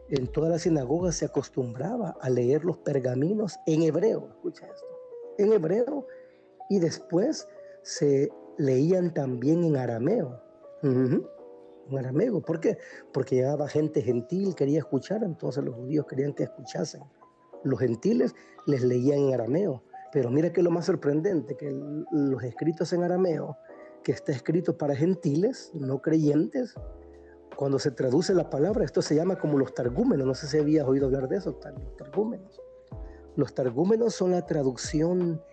en toda la sinagoga se acostumbraba a leer los pergaminos en hebreo, escucha esto, en hebreo, y después se leían también en arameo. En arameo, ¿por qué? Porque llegaba gente gentil, quería escuchar, entonces los judíos querían que escuchasen. Los gentiles les leían en arameo, pero mira que lo más sorprendente, que los escritos en arameo, que está escrito para gentiles, no creyentes, cuando se traduce la palabra, esto se llama como los targúmenos. No sé si habías oído hablar de eso, los targúmenos. Los targúmenos son la traducción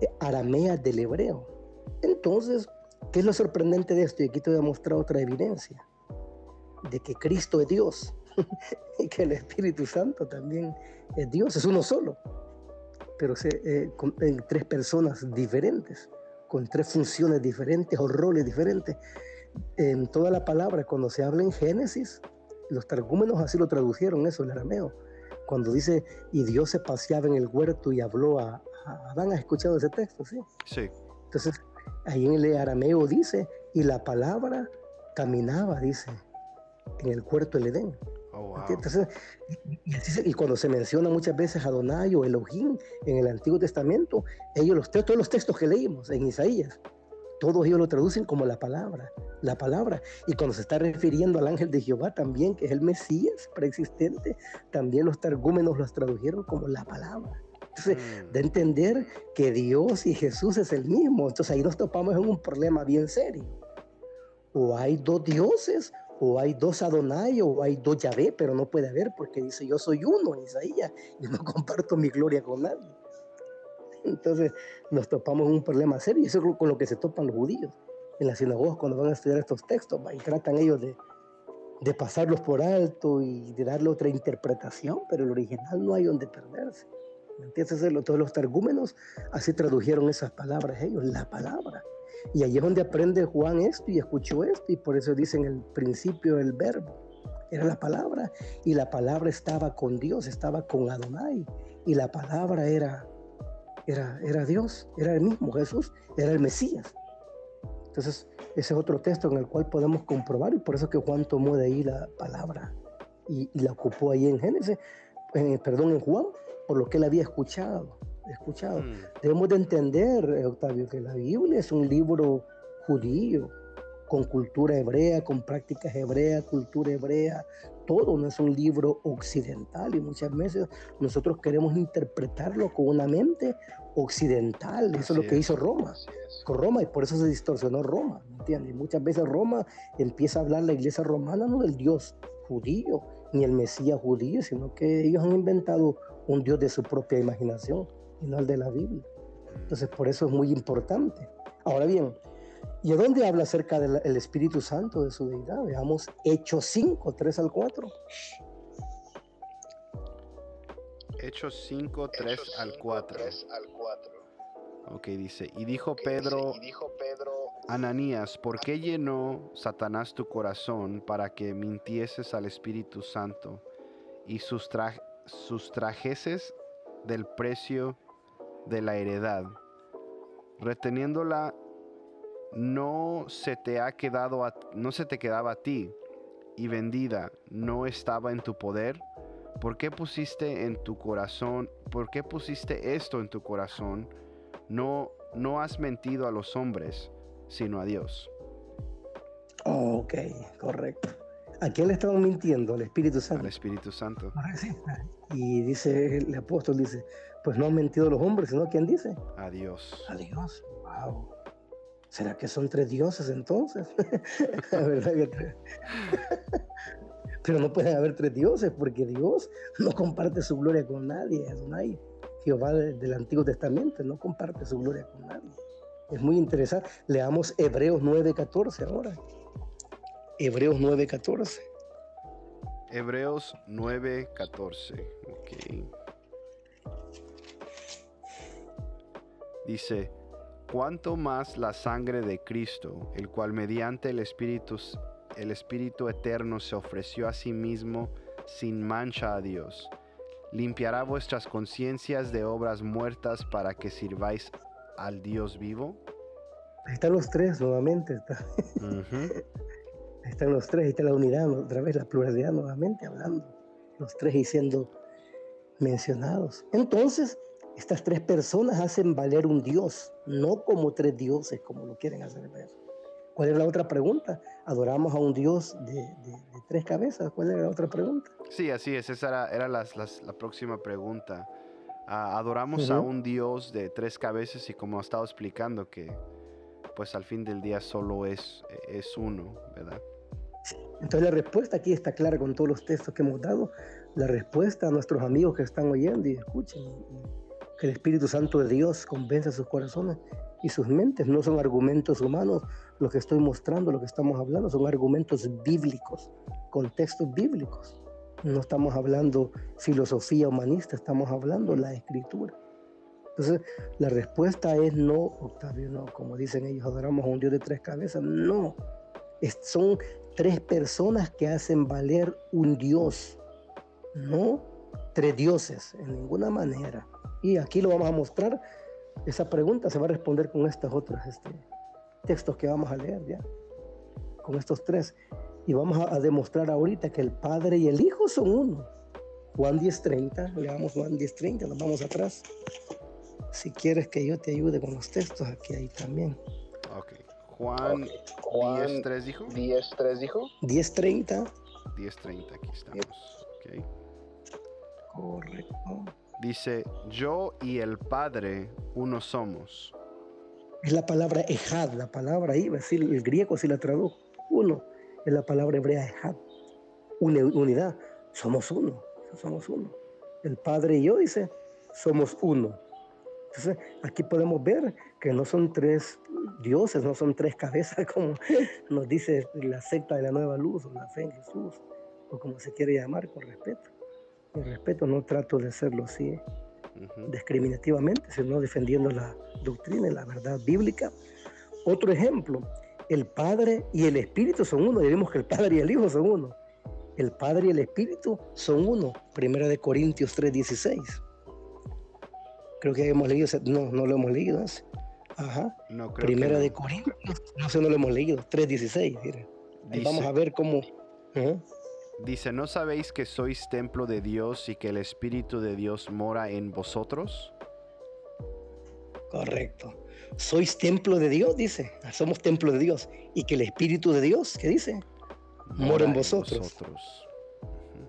eh, aramea del hebreo. Entonces, ¿qué es lo sorprendente de esto? Y aquí te voy a mostrar otra evidencia de que Cristo es Dios y que el Espíritu Santo también es Dios, es uno solo, pero eh, con, en tres personas diferentes, con tres funciones diferentes o roles diferentes en toda la palabra, cuando se habla en Génesis, los targúmenos así lo tradujeron eso, el arameo. Cuando dice, y Dios se paseaba en el huerto y habló a, Adán, ¿has escuchado ese texto? Sí. Sí. Entonces, ahí en el arameo dice, y la palabra caminaba, dice, en el huerto del Edén. Oh, Entonces, y, cuando se menciona muchas veces Adonai o Elohim en el Antiguo Testamento, ellos los todos los textos que leímos en Isaías, todos ellos lo traducen como la palabra, la palabra. Y cuando se está refiriendo al ángel de Jehová también, que es el Mesías preexistente, también los targúmenos los tradujeron como la palabra. Entonces, mm. de entender que Dios y Jesús es el mismo. Entonces ahí nos topamos en un problema bien serio. O hay dos dioses, o hay dos Adonai, o hay dos Yahvé, pero no puede haber porque dice yo soy uno Isaías y no comparto mi gloria con nadie. Entonces nos topamos un problema serio y eso es con lo que se topan los judíos en las sinagogas cuando van a estudiar estos textos y tratan ellos de, de pasarlos por alto y de darle otra interpretación, pero el original no hay donde perderse. ¿Entiendes? Todos los targúmenos así tradujeron esas palabras ellos, la palabra. Y allí es donde aprende Juan esto y escuchó esto y por eso dicen el principio el verbo. Era la palabra y la palabra estaba con Dios, estaba con Adonai y la palabra era era, era Dios, era el mismo Jesús, era el Mesías. Entonces, ese es otro texto en el cual podemos comprobar y por eso que Juan tomó de ahí la palabra y, la ocupó ahí en Génesis, perdón, en Juan, por lo que él había escuchado. escuchado. Mm. Debemos de entender, Octavio, que la Biblia es un libro judío, con cultura hebrea, con prácticas hebreas, cultura hebrea, todo no es un libro occidental y muchas veces nosotros queremos interpretarlo con una mente occidental, eso es lo que hizo Roma, con Roma y por eso se distorsionó Roma, ¿me entiendes? Muchas veces Roma empieza a hablar la iglesia romana no del Dios judío, ni el Mesías judío, sino que ellos han inventado un Dios de su propia imaginación y no el de la Biblia. Entonces por eso es muy importante. Ahora bien, ¿Y a dónde habla acerca del Espíritu Santo, de su deidad? Veamos Hechos 5, 3 al 4. Hechos 5, 3 al 4. Ok, dice, y dijo Pedro, Ananías, ¿por qué llenó Satanás tu corazón para que mintieses al Espíritu Santo y sustrajeses del precio de la heredad, reteniéndola no se te ha quedado no se te quedaba a ti y vendida no estaba en tu poder? ¿Por qué pusiste en tu corazón, por qué pusiste esto en tu corazón? No no has mentido a los hombres, sino a Dios. Ok, correcto. ¿A quién le estaban mintiendo? Al Espíritu Santo. Al Espíritu Santo. Y dice el apóstol dice, pues no han mentido a los hombres, sino a quién dice? A Dios. A Dios. Wow. ¿Será que son tres dioses entonces? Pero no pueden haber tres dioses porque Dios no comparte su gloria con nadie. Jehová del Antiguo Testamento no comparte su gloria con nadie. Es muy interesante. Leamos Hebreos 9:14 ahora. Hebreos 9:14. Hebreos 9:14. Ok. Dice cuanto más la sangre de Cristo, el cual mediante el Espíritu, el Espíritu eterno se ofreció a sí mismo sin mancha a Dios, limpiará vuestras conciencias de obras muertas para que sirváis al Dios vivo. Ahí están los tres nuevamente. están los tres, ahí está la unidad, otra vez la pluralidad nuevamente hablando. Los tres y siendo mencionados. Entonces, estas tres personas hacen valer un Dios, no como tres dioses, como lo quieren hacer ver. ¿Cuál es la otra pregunta? ¿Adoramos a un Dios de, tres cabezas? ¿Cuál era la otra pregunta? Sí, así es. Esa era, la próxima pregunta. Ah, adoramos a un Dios de tres cabezas y como ha estado explicando que pues al fin del día solo es, es uno, ¿verdad? Entonces la respuesta aquí está clara con todos los textos que hemos dado. La respuesta a nuestros amigos que están oyendo y escuchen el Espíritu Santo de Dios convence sus corazones y sus mentes. No son argumentos humanos lo que estoy mostrando, lo que estamos hablando, son argumentos bíblicos, contextos bíblicos. No estamos hablando filosofía humanista, estamos hablando la escritura. Entonces, la respuesta es no, Octavio, no, como dicen ellos, adoramos a un Dios de tres cabezas. No, son tres personas que hacen valer un Dios, no tres dioses, en ninguna manera. Y aquí lo vamos a mostrar. Esa pregunta se va a responder con estos otros este, textos que vamos a leer ya. Con estos tres. Y vamos a, demostrar ahorita que el Padre y el Hijo son uno. Juan 10.30, leamos Juan 10.30, nos vamos atrás. Si quieres que yo te ayude con los textos, aquí hay también. Ok. Juan, okay. 10.3 dijo. 10.3 dijo. 10.30. 10.30, aquí estamos. Ok. Correcto. Dice, yo y el Padre uno somos. Es la palabra ejad, la palabra ahí, decir, el griego si la tradujo. Uno, es la palabra hebrea ejad. unidad, somos uno, somos uno. El Padre y yo, dice, somos uno. Entonces, aquí podemos ver que no son tres dioses, no son tres cabezas, como nos dice la secta de la nueva luz, o la fe en Jesús, o como se quiere llamar con respeto respeto, no trato de hacerlo así discriminativamente, sino defendiendo la doctrina y la verdad bíblica. Otro ejemplo, el Padre y el Espíritu son uno, y vemos que el Padre y el Hijo son uno. El Padre y el Espíritu son uno, Primera de Corintios 3:16. Creo que hemos leído, no, no lo hemos leído. Ajá. Primera de Corintios, no sé, no lo hemos leído, 3:16. Vamos a ver cómo... Dice, ¿no sabéis que sois templo de Dios y que el Espíritu de Dios mora en vosotros? Correcto. Sois templo de Dios, dice. Somos templo de Dios. Y que el Espíritu de Dios, ¿qué dice? Mora, en vosotros.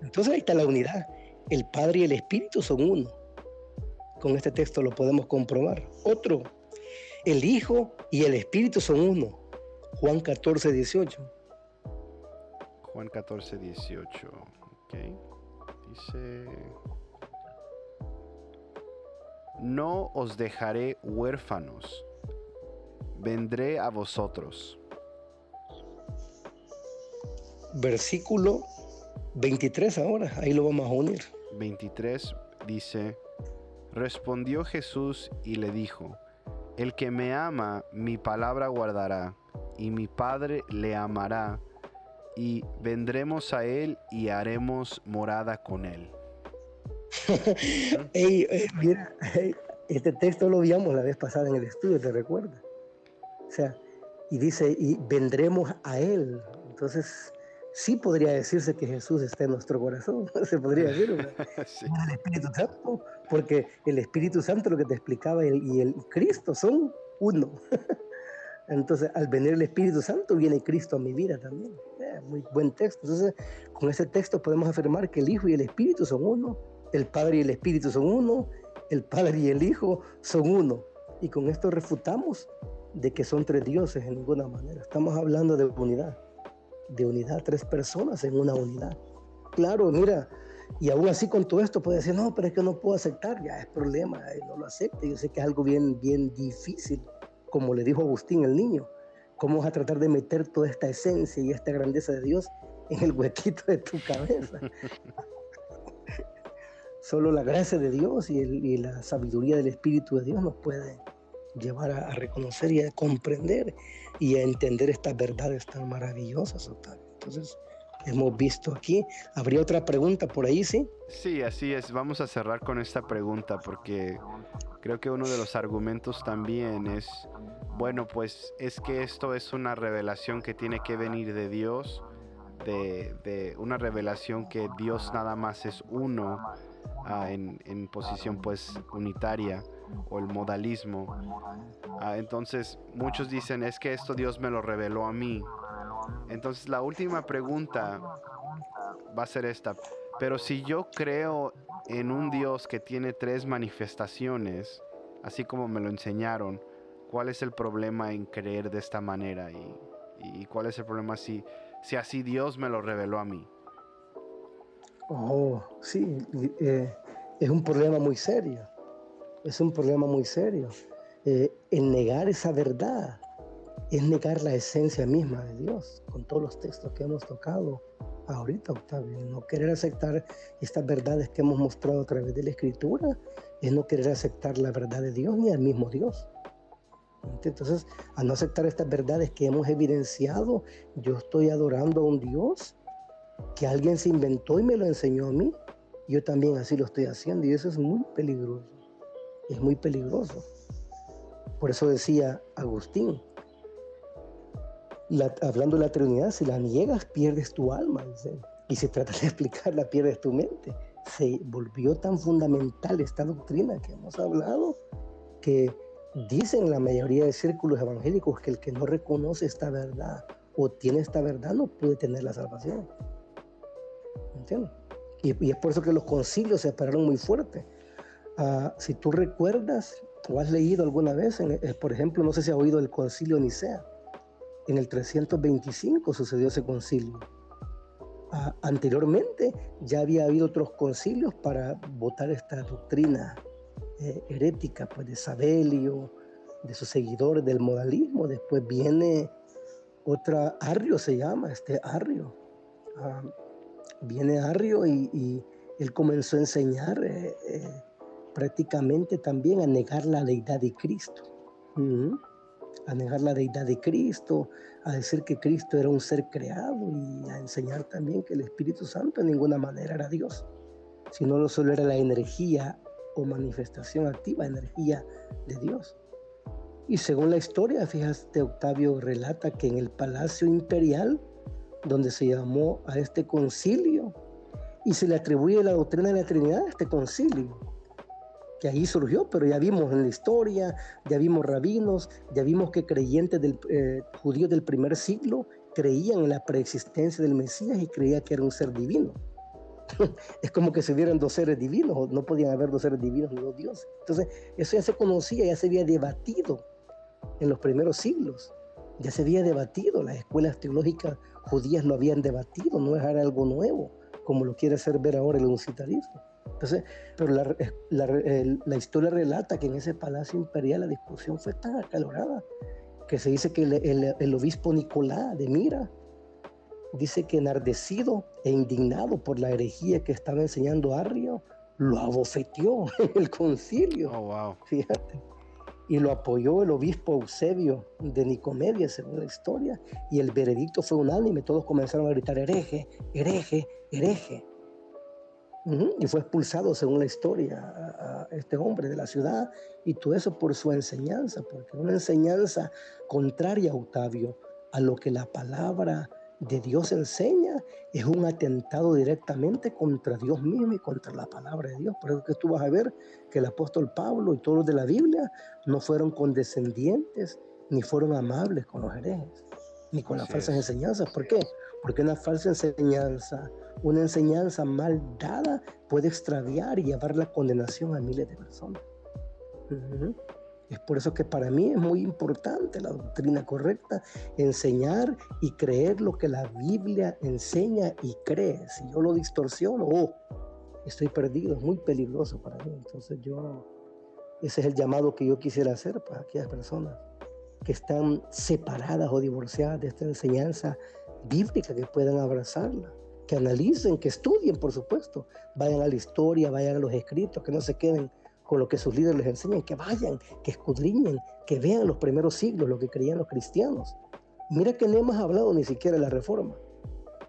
Entonces ahí está la unidad. El Padre y el Espíritu son uno. Con este texto lo podemos comprobar. Otro, el Hijo y el Espíritu son uno. Juan 14, 18. Juan 14, 18. Ok. Dice... No os dejaré huérfanos, vendré a vosotros. Versículo 23 ahora, ahí lo vamos a unir. 23 dice, respondió Jesús y le dijo, el que me ama, mi palabra guardará, y mi Padre le amará, y vendremos a él y haremos morada con él. Eh, mira, este texto lo vimos la vez pasada en el estudio, ¿te recuerdas? O sea, y dice, y vendremos a Él. Entonces, sí podría decirse que Jesús está en nuestro corazón, se podría decir, el Espíritu Santo, porque el Espíritu Santo, lo que te explicaba, y el Cristo son uno. Entonces, al venir el Espíritu Santo, viene Cristo a mi vida también. Muy buen texto. Entonces, con ese texto podemos afirmar que el Hijo y el Espíritu son uno, el Padre y el Espíritu son uno, el Padre y el Hijo son uno. Y con esto refutamos de que son tres dioses en ninguna manera. Estamos hablando de unidad, de unidad, tres personas en una unidad. Claro, mira, y aún así con todo esto puede decir, no, pero es que no puedo aceptar, ya es problema, eh, no lo acepte. Yo sé que es algo bien, bien difícil, como le dijo Agustín el niño. ¿Cómo vas a tratar de meter toda esta esencia y esta grandeza de Dios en el huequito de tu cabeza? Solo la gracia de Dios y, la sabiduría del Espíritu de Dios nos puede llevar a, reconocer y a comprender y a entender estas verdades tan maravillosas, Entonces, hemos visto aquí. ¿Habría otra pregunta por ahí, sí? Sí, así es. Vamos a cerrar con esta pregunta porque creo que uno de los argumentos también es, bueno, pues es que esto es una revelación que tiene que venir de Dios, de, una revelación que Dios nada más es uno Ah, en, posición pues unitaria o el modalismo. Ah, entonces muchos dicen es que esto Dios me lo reveló a mí. Entonces la última pregunta va a ser esta. Pero si yo creo en un Dios que tiene tres manifestaciones, así como me lo enseñaron, ¿cuál es el problema en creer de esta manera? ¿Y, y cuál es el problema si, si así Dios me lo reveló a mí? Oh, sí, eh, es un problema muy serio. Es un problema muy serio. Eh, el negar esa verdad es negar la esencia misma de Dios, con todos los textos que hemos tocado ahorita, Octavio. No querer aceptar estas verdades que hemos mostrado a través de la Escritura es no querer aceptar la verdad de Dios ni al mismo Dios. Entonces, al no aceptar estas verdades que hemos evidenciado, yo estoy adorando a un Dios que alguien se inventó y me lo enseñó a mí. Yo también así lo estoy haciendo y eso es muy peligroso. Es muy peligroso. Por eso decía Agustín, hablando de la Trinidad, si la niegas pierdes tu alma. Y si tratas de explicarla, pierdes tu mente. Se volvió tan fundamental esta doctrina que hemos hablado que dicen la mayoría de círculos evangélicos que el que no reconoce esta verdad o tiene esta verdad no puede tener la salvación. Y, es por eso que los concilios se pararon muy fuerte. Ah, si tú recuerdas o has leído alguna vez, eh, por ejemplo, no sé si has oído el concilio Nicea. En el 325 sucedió ese concilio. Ah, anteriormente ya había habido otros concilios para votar esta doctrina eh, herética, pues de Sabelio, de sus seguidores del modalismo. Después viene otra, Arrio se llama, este Arrio. Ah, viene Arrio y, él comenzó a enseñar eh, eh, prácticamente también a negar la deidad de Cristo. A negar la deidad de Cristo, a decir que Cristo era un ser creado y a enseñar también que el Espíritu Santo en ninguna manera era Dios, sino no solo era la energía o manifestación activa, energía de Dios. Y según la historia, fíjate, Octavio relata que en el palacio imperial donde se llamó a este concilio y se le atribuye la doctrina de la Trinidad a este concilio. que ahí surgió, pero ya vimos en la historia, ya vimos rabinos, ya vimos que creyentes del, eh, judíos del primer siglo creían en la preexistencia del Mesías y creían que era un ser divino. es como que se vieran dos seres divinos, no podían haber dos seres divinos ni dos dioses. Entonces, eso ya se conocía, ya se había debatido en los primeros siglos, ya se había debatido, las escuelas teológicas judías lo habían debatido, no era algo nuevo, como lo quiere hacer ver ahora el uncitarismo. Entonces, pero la, la, historia relata que en ese palacio imperial la discusión fue tan acalorada que se dice que el, el obispo Nicolás de Mira dice que enardecido e indignado por la herejía que estaba enseñando Arrio, lo abofeteó en el concilio. Oh, wow. Fíjate. Y lo apoyó el obispo Eusebio de Nicomedia, según la historia, y el veredicto fue unánime, todos comenzaron a gritar hereje, hereje, hereje. Y fue expulsado, según la historia, a, este hombre de la ciudad, y todo eso por su enseñanza, porque una enseñanza contraria a Octavio, a lo que la palabra de Dios enseña es un atentado directamente contra Dios mismo y contra la palabra de Dios. Por eso que tú vas a ver que el apóstol Pablo y todos los de la Biblia no fueron condescendientes ni fueron amables con los herejes, ni con las falsas enseñanzas. ¿Por qué? Porque una falsa enseñanza, una enseñanza mal dada puede extraviar y llevar la condenación a miles de personas. Es por eso que para mí es muy importante la doctrina correcta, enseñar y creer lo que la Biblia enseña y cree. Si yo lo distorsiono, oh, estoy perdido, es muy peligroso para mí. Entonces yo, ese es el llamado que yo quisiera hacer para aquellas personas que están separadas o divorciadas de esta enseñanza bíblica, que puedan abrazarla, que analicen, que estudien, por supuesto, vayan a la historia, vayan a los escritos, que no se queden con lo que sus líderes les enseñan, que vayan, que escudriñen, que vean los primeros siglos, lo que creían los cristianos. Mira que no hemos hablado ni siquiera de la reforma,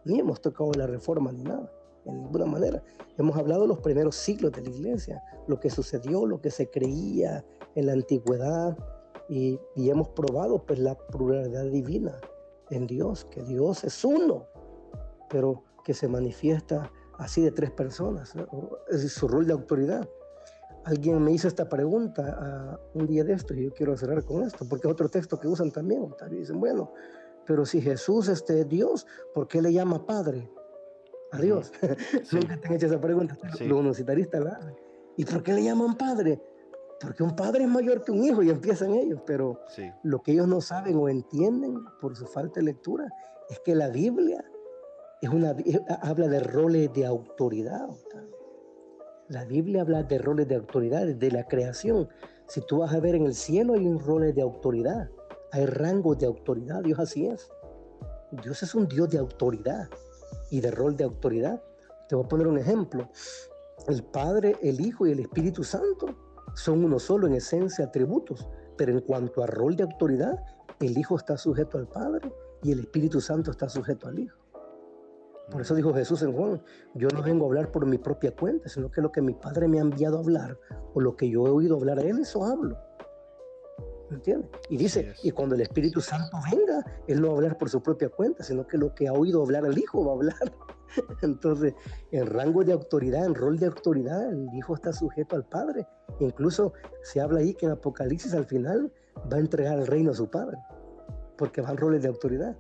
ni hemos tocado la reforma ni nada, en ninguna manera. Hemos hablado de los primeros siglos de la iglesia, lo que sucedió, lo que se creía en la antigüedad, y, y hemos probado pues la pluralidad divina en Dios, que Dios es uno, pero que se manifiesta así de tres personas, es su rol de autoridad alguien me hizo esta pregunta ah, un día de esto y yo quiero cerrar con esto, porque otro texto que usan también. Dicen, bueno, pero si Jesús este, es Dios, ¿por qué le llama Padre a Dios? Nunca te han hecho esa pregunta, sí. los universitaristas ¿Y por qué le llaman Padre? Porque un padre es mayor que un hijo y empiezan ellos, pero lo que ellos no saben o entienden por su falta de lectura es que la Biblia es una, habla de roles de autoridad. La Biblia habla de roles de autoridad, de la creación. Si tú vas a ver en el cielo hay un rol de autoridad, hay rangos de autoridad, Dios así es. Dios es un Dios de autoridad y de rol de autoridad. Te voy a poner un ejemplo. El Padre, el Hijo y el Espíritu Santo son uno solo en esencia, atributos, pero en cuanto a rol de autoridad, el Hijo está sujeto al Padre y el Espíritu Santo está sujeto al Hijo. Por eso dijo Jesús en Juan, yo no vengo a hablar por mi propia cuenta, sino que lo que mi Padre me ha enviado a hablar o lo que yo he oído hablar a Él, eso hablo. ¿Me entiendes? Y dice, y cuando el Espíritu Santo venga, Él no va a hablar por su propia cuenta, sino que lo que ha oído hablar al Hijo va a hablar. Entonces, en rango de autoridad, en rol de autoridad, el Hijo está sujeto al Padre. Incluso se habla ahí que en Apocalipsis al final va a entregar el reino a su Padre, porque van roles de autoridad.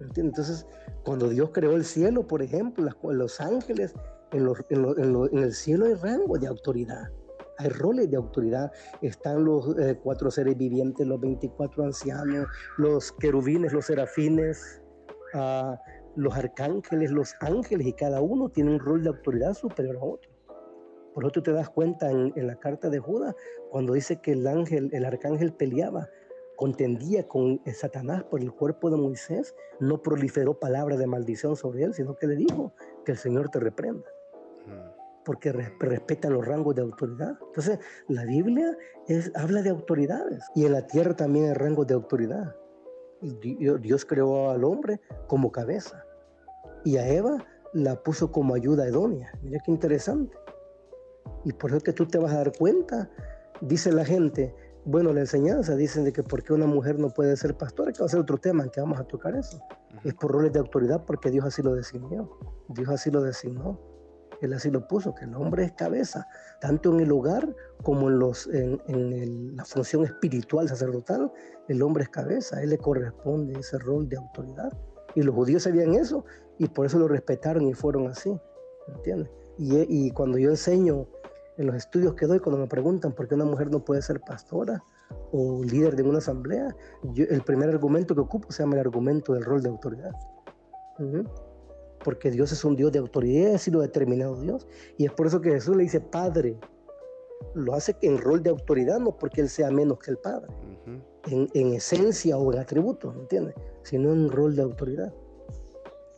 Entonces, cuando Dios creó el cielo, por ejemplo, los ángeles, en, el cielo hay rango de autoridad, hay roles de autoridad. Están los eh, cuatro seres vivientes, los 24 ancianos, los querubines, los serafines, ah, los arcángeles, los ángeles, y cada uno tiene un rol de autoridad superior a otro. Por eso te das cuenta en, en la carta de Judas, cuando dice que el ángel, el arcángel peleaba contendía con Satanás por el cuerpo de Moisés, no proliferó palabra de maldición sobre él, sino que le dijo que el Señor te reprenda, porque respeta los rangos de autoridad. Entonces, la Biblia es, habla de autoridades y en la tierra también hay rangos de autoridad. Dios creó al hombre como cabeza y a Eva la puso como ayuda idónea. Mira qué interesante. Y por eso que tú te vas a dar cuenta, dice la gente, bueno, la enseñanza dicen de que por qué una mujer no puede ser pastora, que va a ser otro tema en que vamos a tocar eso. Es por roles de autoridad porque Dios así lo designó. Dios así lo designó. Él así lo puso, que el hombre es cabeza, tanto en el hogar como en, los, en, la función espiritual sacerdotal, el hombre es cabeza, a él le corresponde ese rol de autoridad. Y los judíos sabían eso y por eso lo respetaron y fueron así, ¿entiendes? Y, y cuando yo enseño en los estudios que doy, cuando me preguntan por qué una mujer no puede ser pastora o líder de una asamblea, yo, el primer argumento que ocupo se llama el argumento del rol de autoridad porque Dios es un Dios de autoridad, así lo ha determinado Dios. Y es por eso que Jesús le dice Padre. Lo hace en rol de autoridad, no porque Él sea menos que el Padre, en, esencia o en atributos, ¿me entiendes? Sino en rol de autoridad.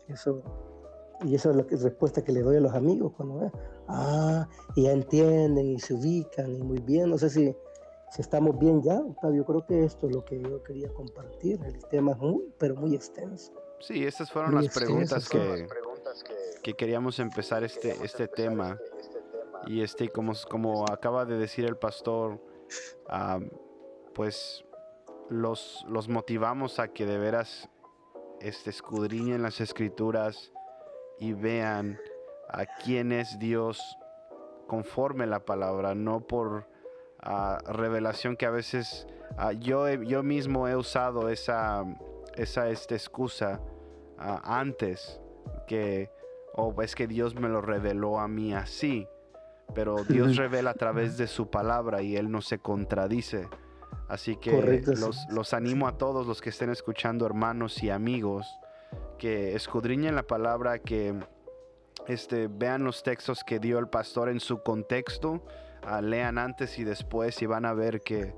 Eso, y esa es la respuesta que le doy a los amigos cuando ven, ah, y ya entienden y se ubican y muy bien. No sé si, si estamos bien ya, Octavio. Creo que esto es lo que yo quería compartir. El tema es muy, pero muy extenso. Sí, estas fueron las preguntas que, que queríamos empezar este, este tema. Y este, como, como acaba de decir el pastor, pues los, los motivamos a que de veras este, escudriñen las escrituras y vean a quién es Dios conforme la palabra, no por revelación que a veces yo, yo mismo he usado esa, esa esta excusa antes que, oh, es que Dios me lo reveló a mí así, pero Dios revela a través de su palabra y Él no se contradice. Así que los, los, animo a todos los que estén escuchando, hermanos y amigos, que escudriñen la palabra, que este, vean los textos que dio el pastor en su contexto, ah, lean antes y después y van a ver que,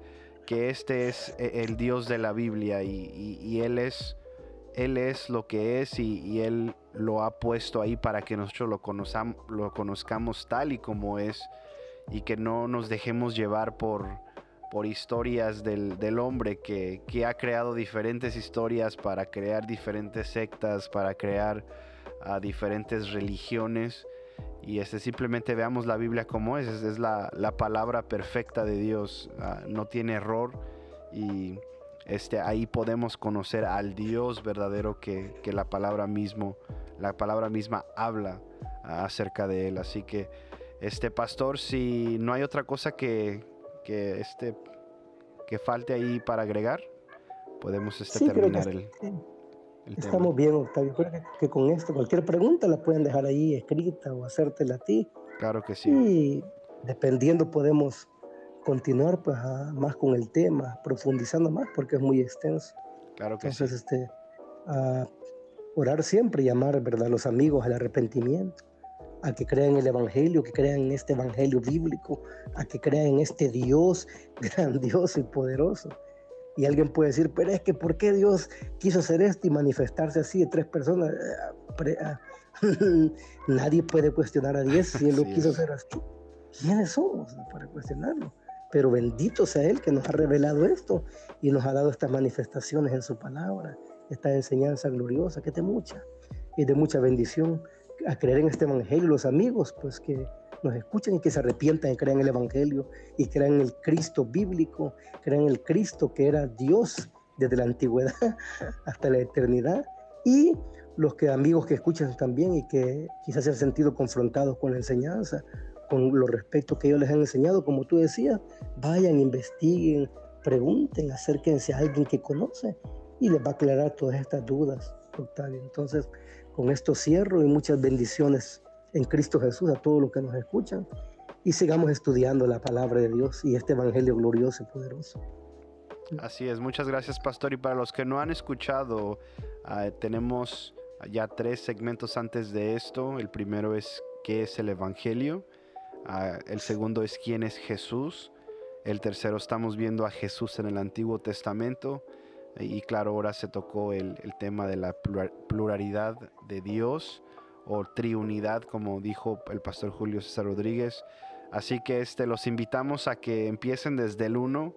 que este es e, el Dios de la Biblia y, y Él es él es lo que es y, Él lo ha puesto ahí para que nosotros lo, lo conozcamos tal y como es y que no nos dejemos llevar por, por historias del, hombre que, ha creado diferentes historias para crear diferentes sectas, para crear a diferentes religiones. Y este, simplemente veamos la Biblia como es, es, la, palabra perfecta de Dios, ah, no tiene error y este, ahí podemos conocer al Dios verdadero que, la palabra mismo, la palabra misma habla acerca de él. Así que, este pastor, si no hay otra cosa que, que este, que falte ahí para agregar, podemos este, terminar el, Estamos bien, Octavio. Creo que, con esto, cualquier pregunta la pueden dejar ahí escrita o hacértela a ti. Claro que sí. Y dependiendo podemos continuar pues más con el tema, profundizando más porque es muy extenso. Claro que Entonces, este, a orar siempre, llamar ¿verdad? a los amigos al arrepentimiento, a que crean en el Evangelio, que crean en este Evangelio bíblico, a que crean en este Dios grandioso y poderoso. Y alguien puede decir, pero es que ¿por qué Dios quiso hacer esto y manifestarse así de tres personas? Eh, ah, nadie puede cuestionar a Dios si Él lo quiso hacer así. ¿Quiénes somos para cuestionarlo? Pero bendito sea Él que nos ha revelado esto y nos ha dado estas manifestaciones en su palabra, esta enseñanza gloriosa que es de mucha y de mucha bendición a creer en este evangelio. Los amigos, pues que nos escuchen y que se arrepientan y crean en el evangelio y crean en el Cristo bíblico, crean en el Cristo que era Dios desde la antigüedad hasta la eternidad y los que amigos que escuchan también y que quizás se han sentido confrontados con la enseñanza con los respetos que ellos les han enseñado, como tú decías, vayan, investiguen, pregunten, acérquense a alguien que conoce y les va a aclarar todas estas dudas, Octavio. Entonces, con esto cierro y muchas bendiciones en Cristo Jesús a todos los que nos escuchan y sigamos estudiando la palabra de Dios y este evangelio glorioso y poderoso. Así es, muchas gracias Pastor. Y para los que no han escuchado, ah, tenemos ya tres segmentos antes de esto. El primero es ¿qué es el Evangelio? Ah, el segundo es quién es Jesús. El tercero estamos viendo a Jesús en el Antiguo Testamento. Y claro, ahora se tocó el, tema de la pluralidad de Dios o triunidad, como dijo el pastor Julio César Rodríguez. Así que este, los invitamos a que empiecen desde el 1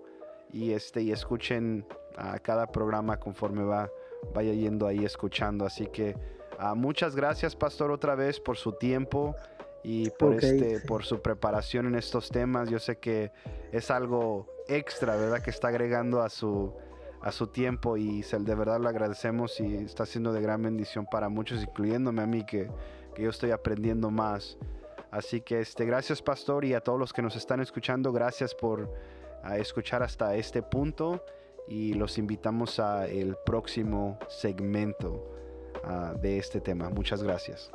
y, este, y escuchen a cada programa conforme va, vaya yendo ahí escuchando. Así que ah, muchas gracias, pastor, otra vez por su tiempo y por este por su preparación en estos temas. Yo sé que es algo extra, ¿verdad? Que está agregando a su a su tiempo y de verdad lo agradecemos y está siendo de gran bendición para muchos, incluyéndome a mí que, que yo estoy aprendiendo más Así que este, gracias pastor y a todos los que nos están escuchando, gracias por escuchar hasta este punto y los invitamos a el próximo segmento de este tema. Muchas gracias.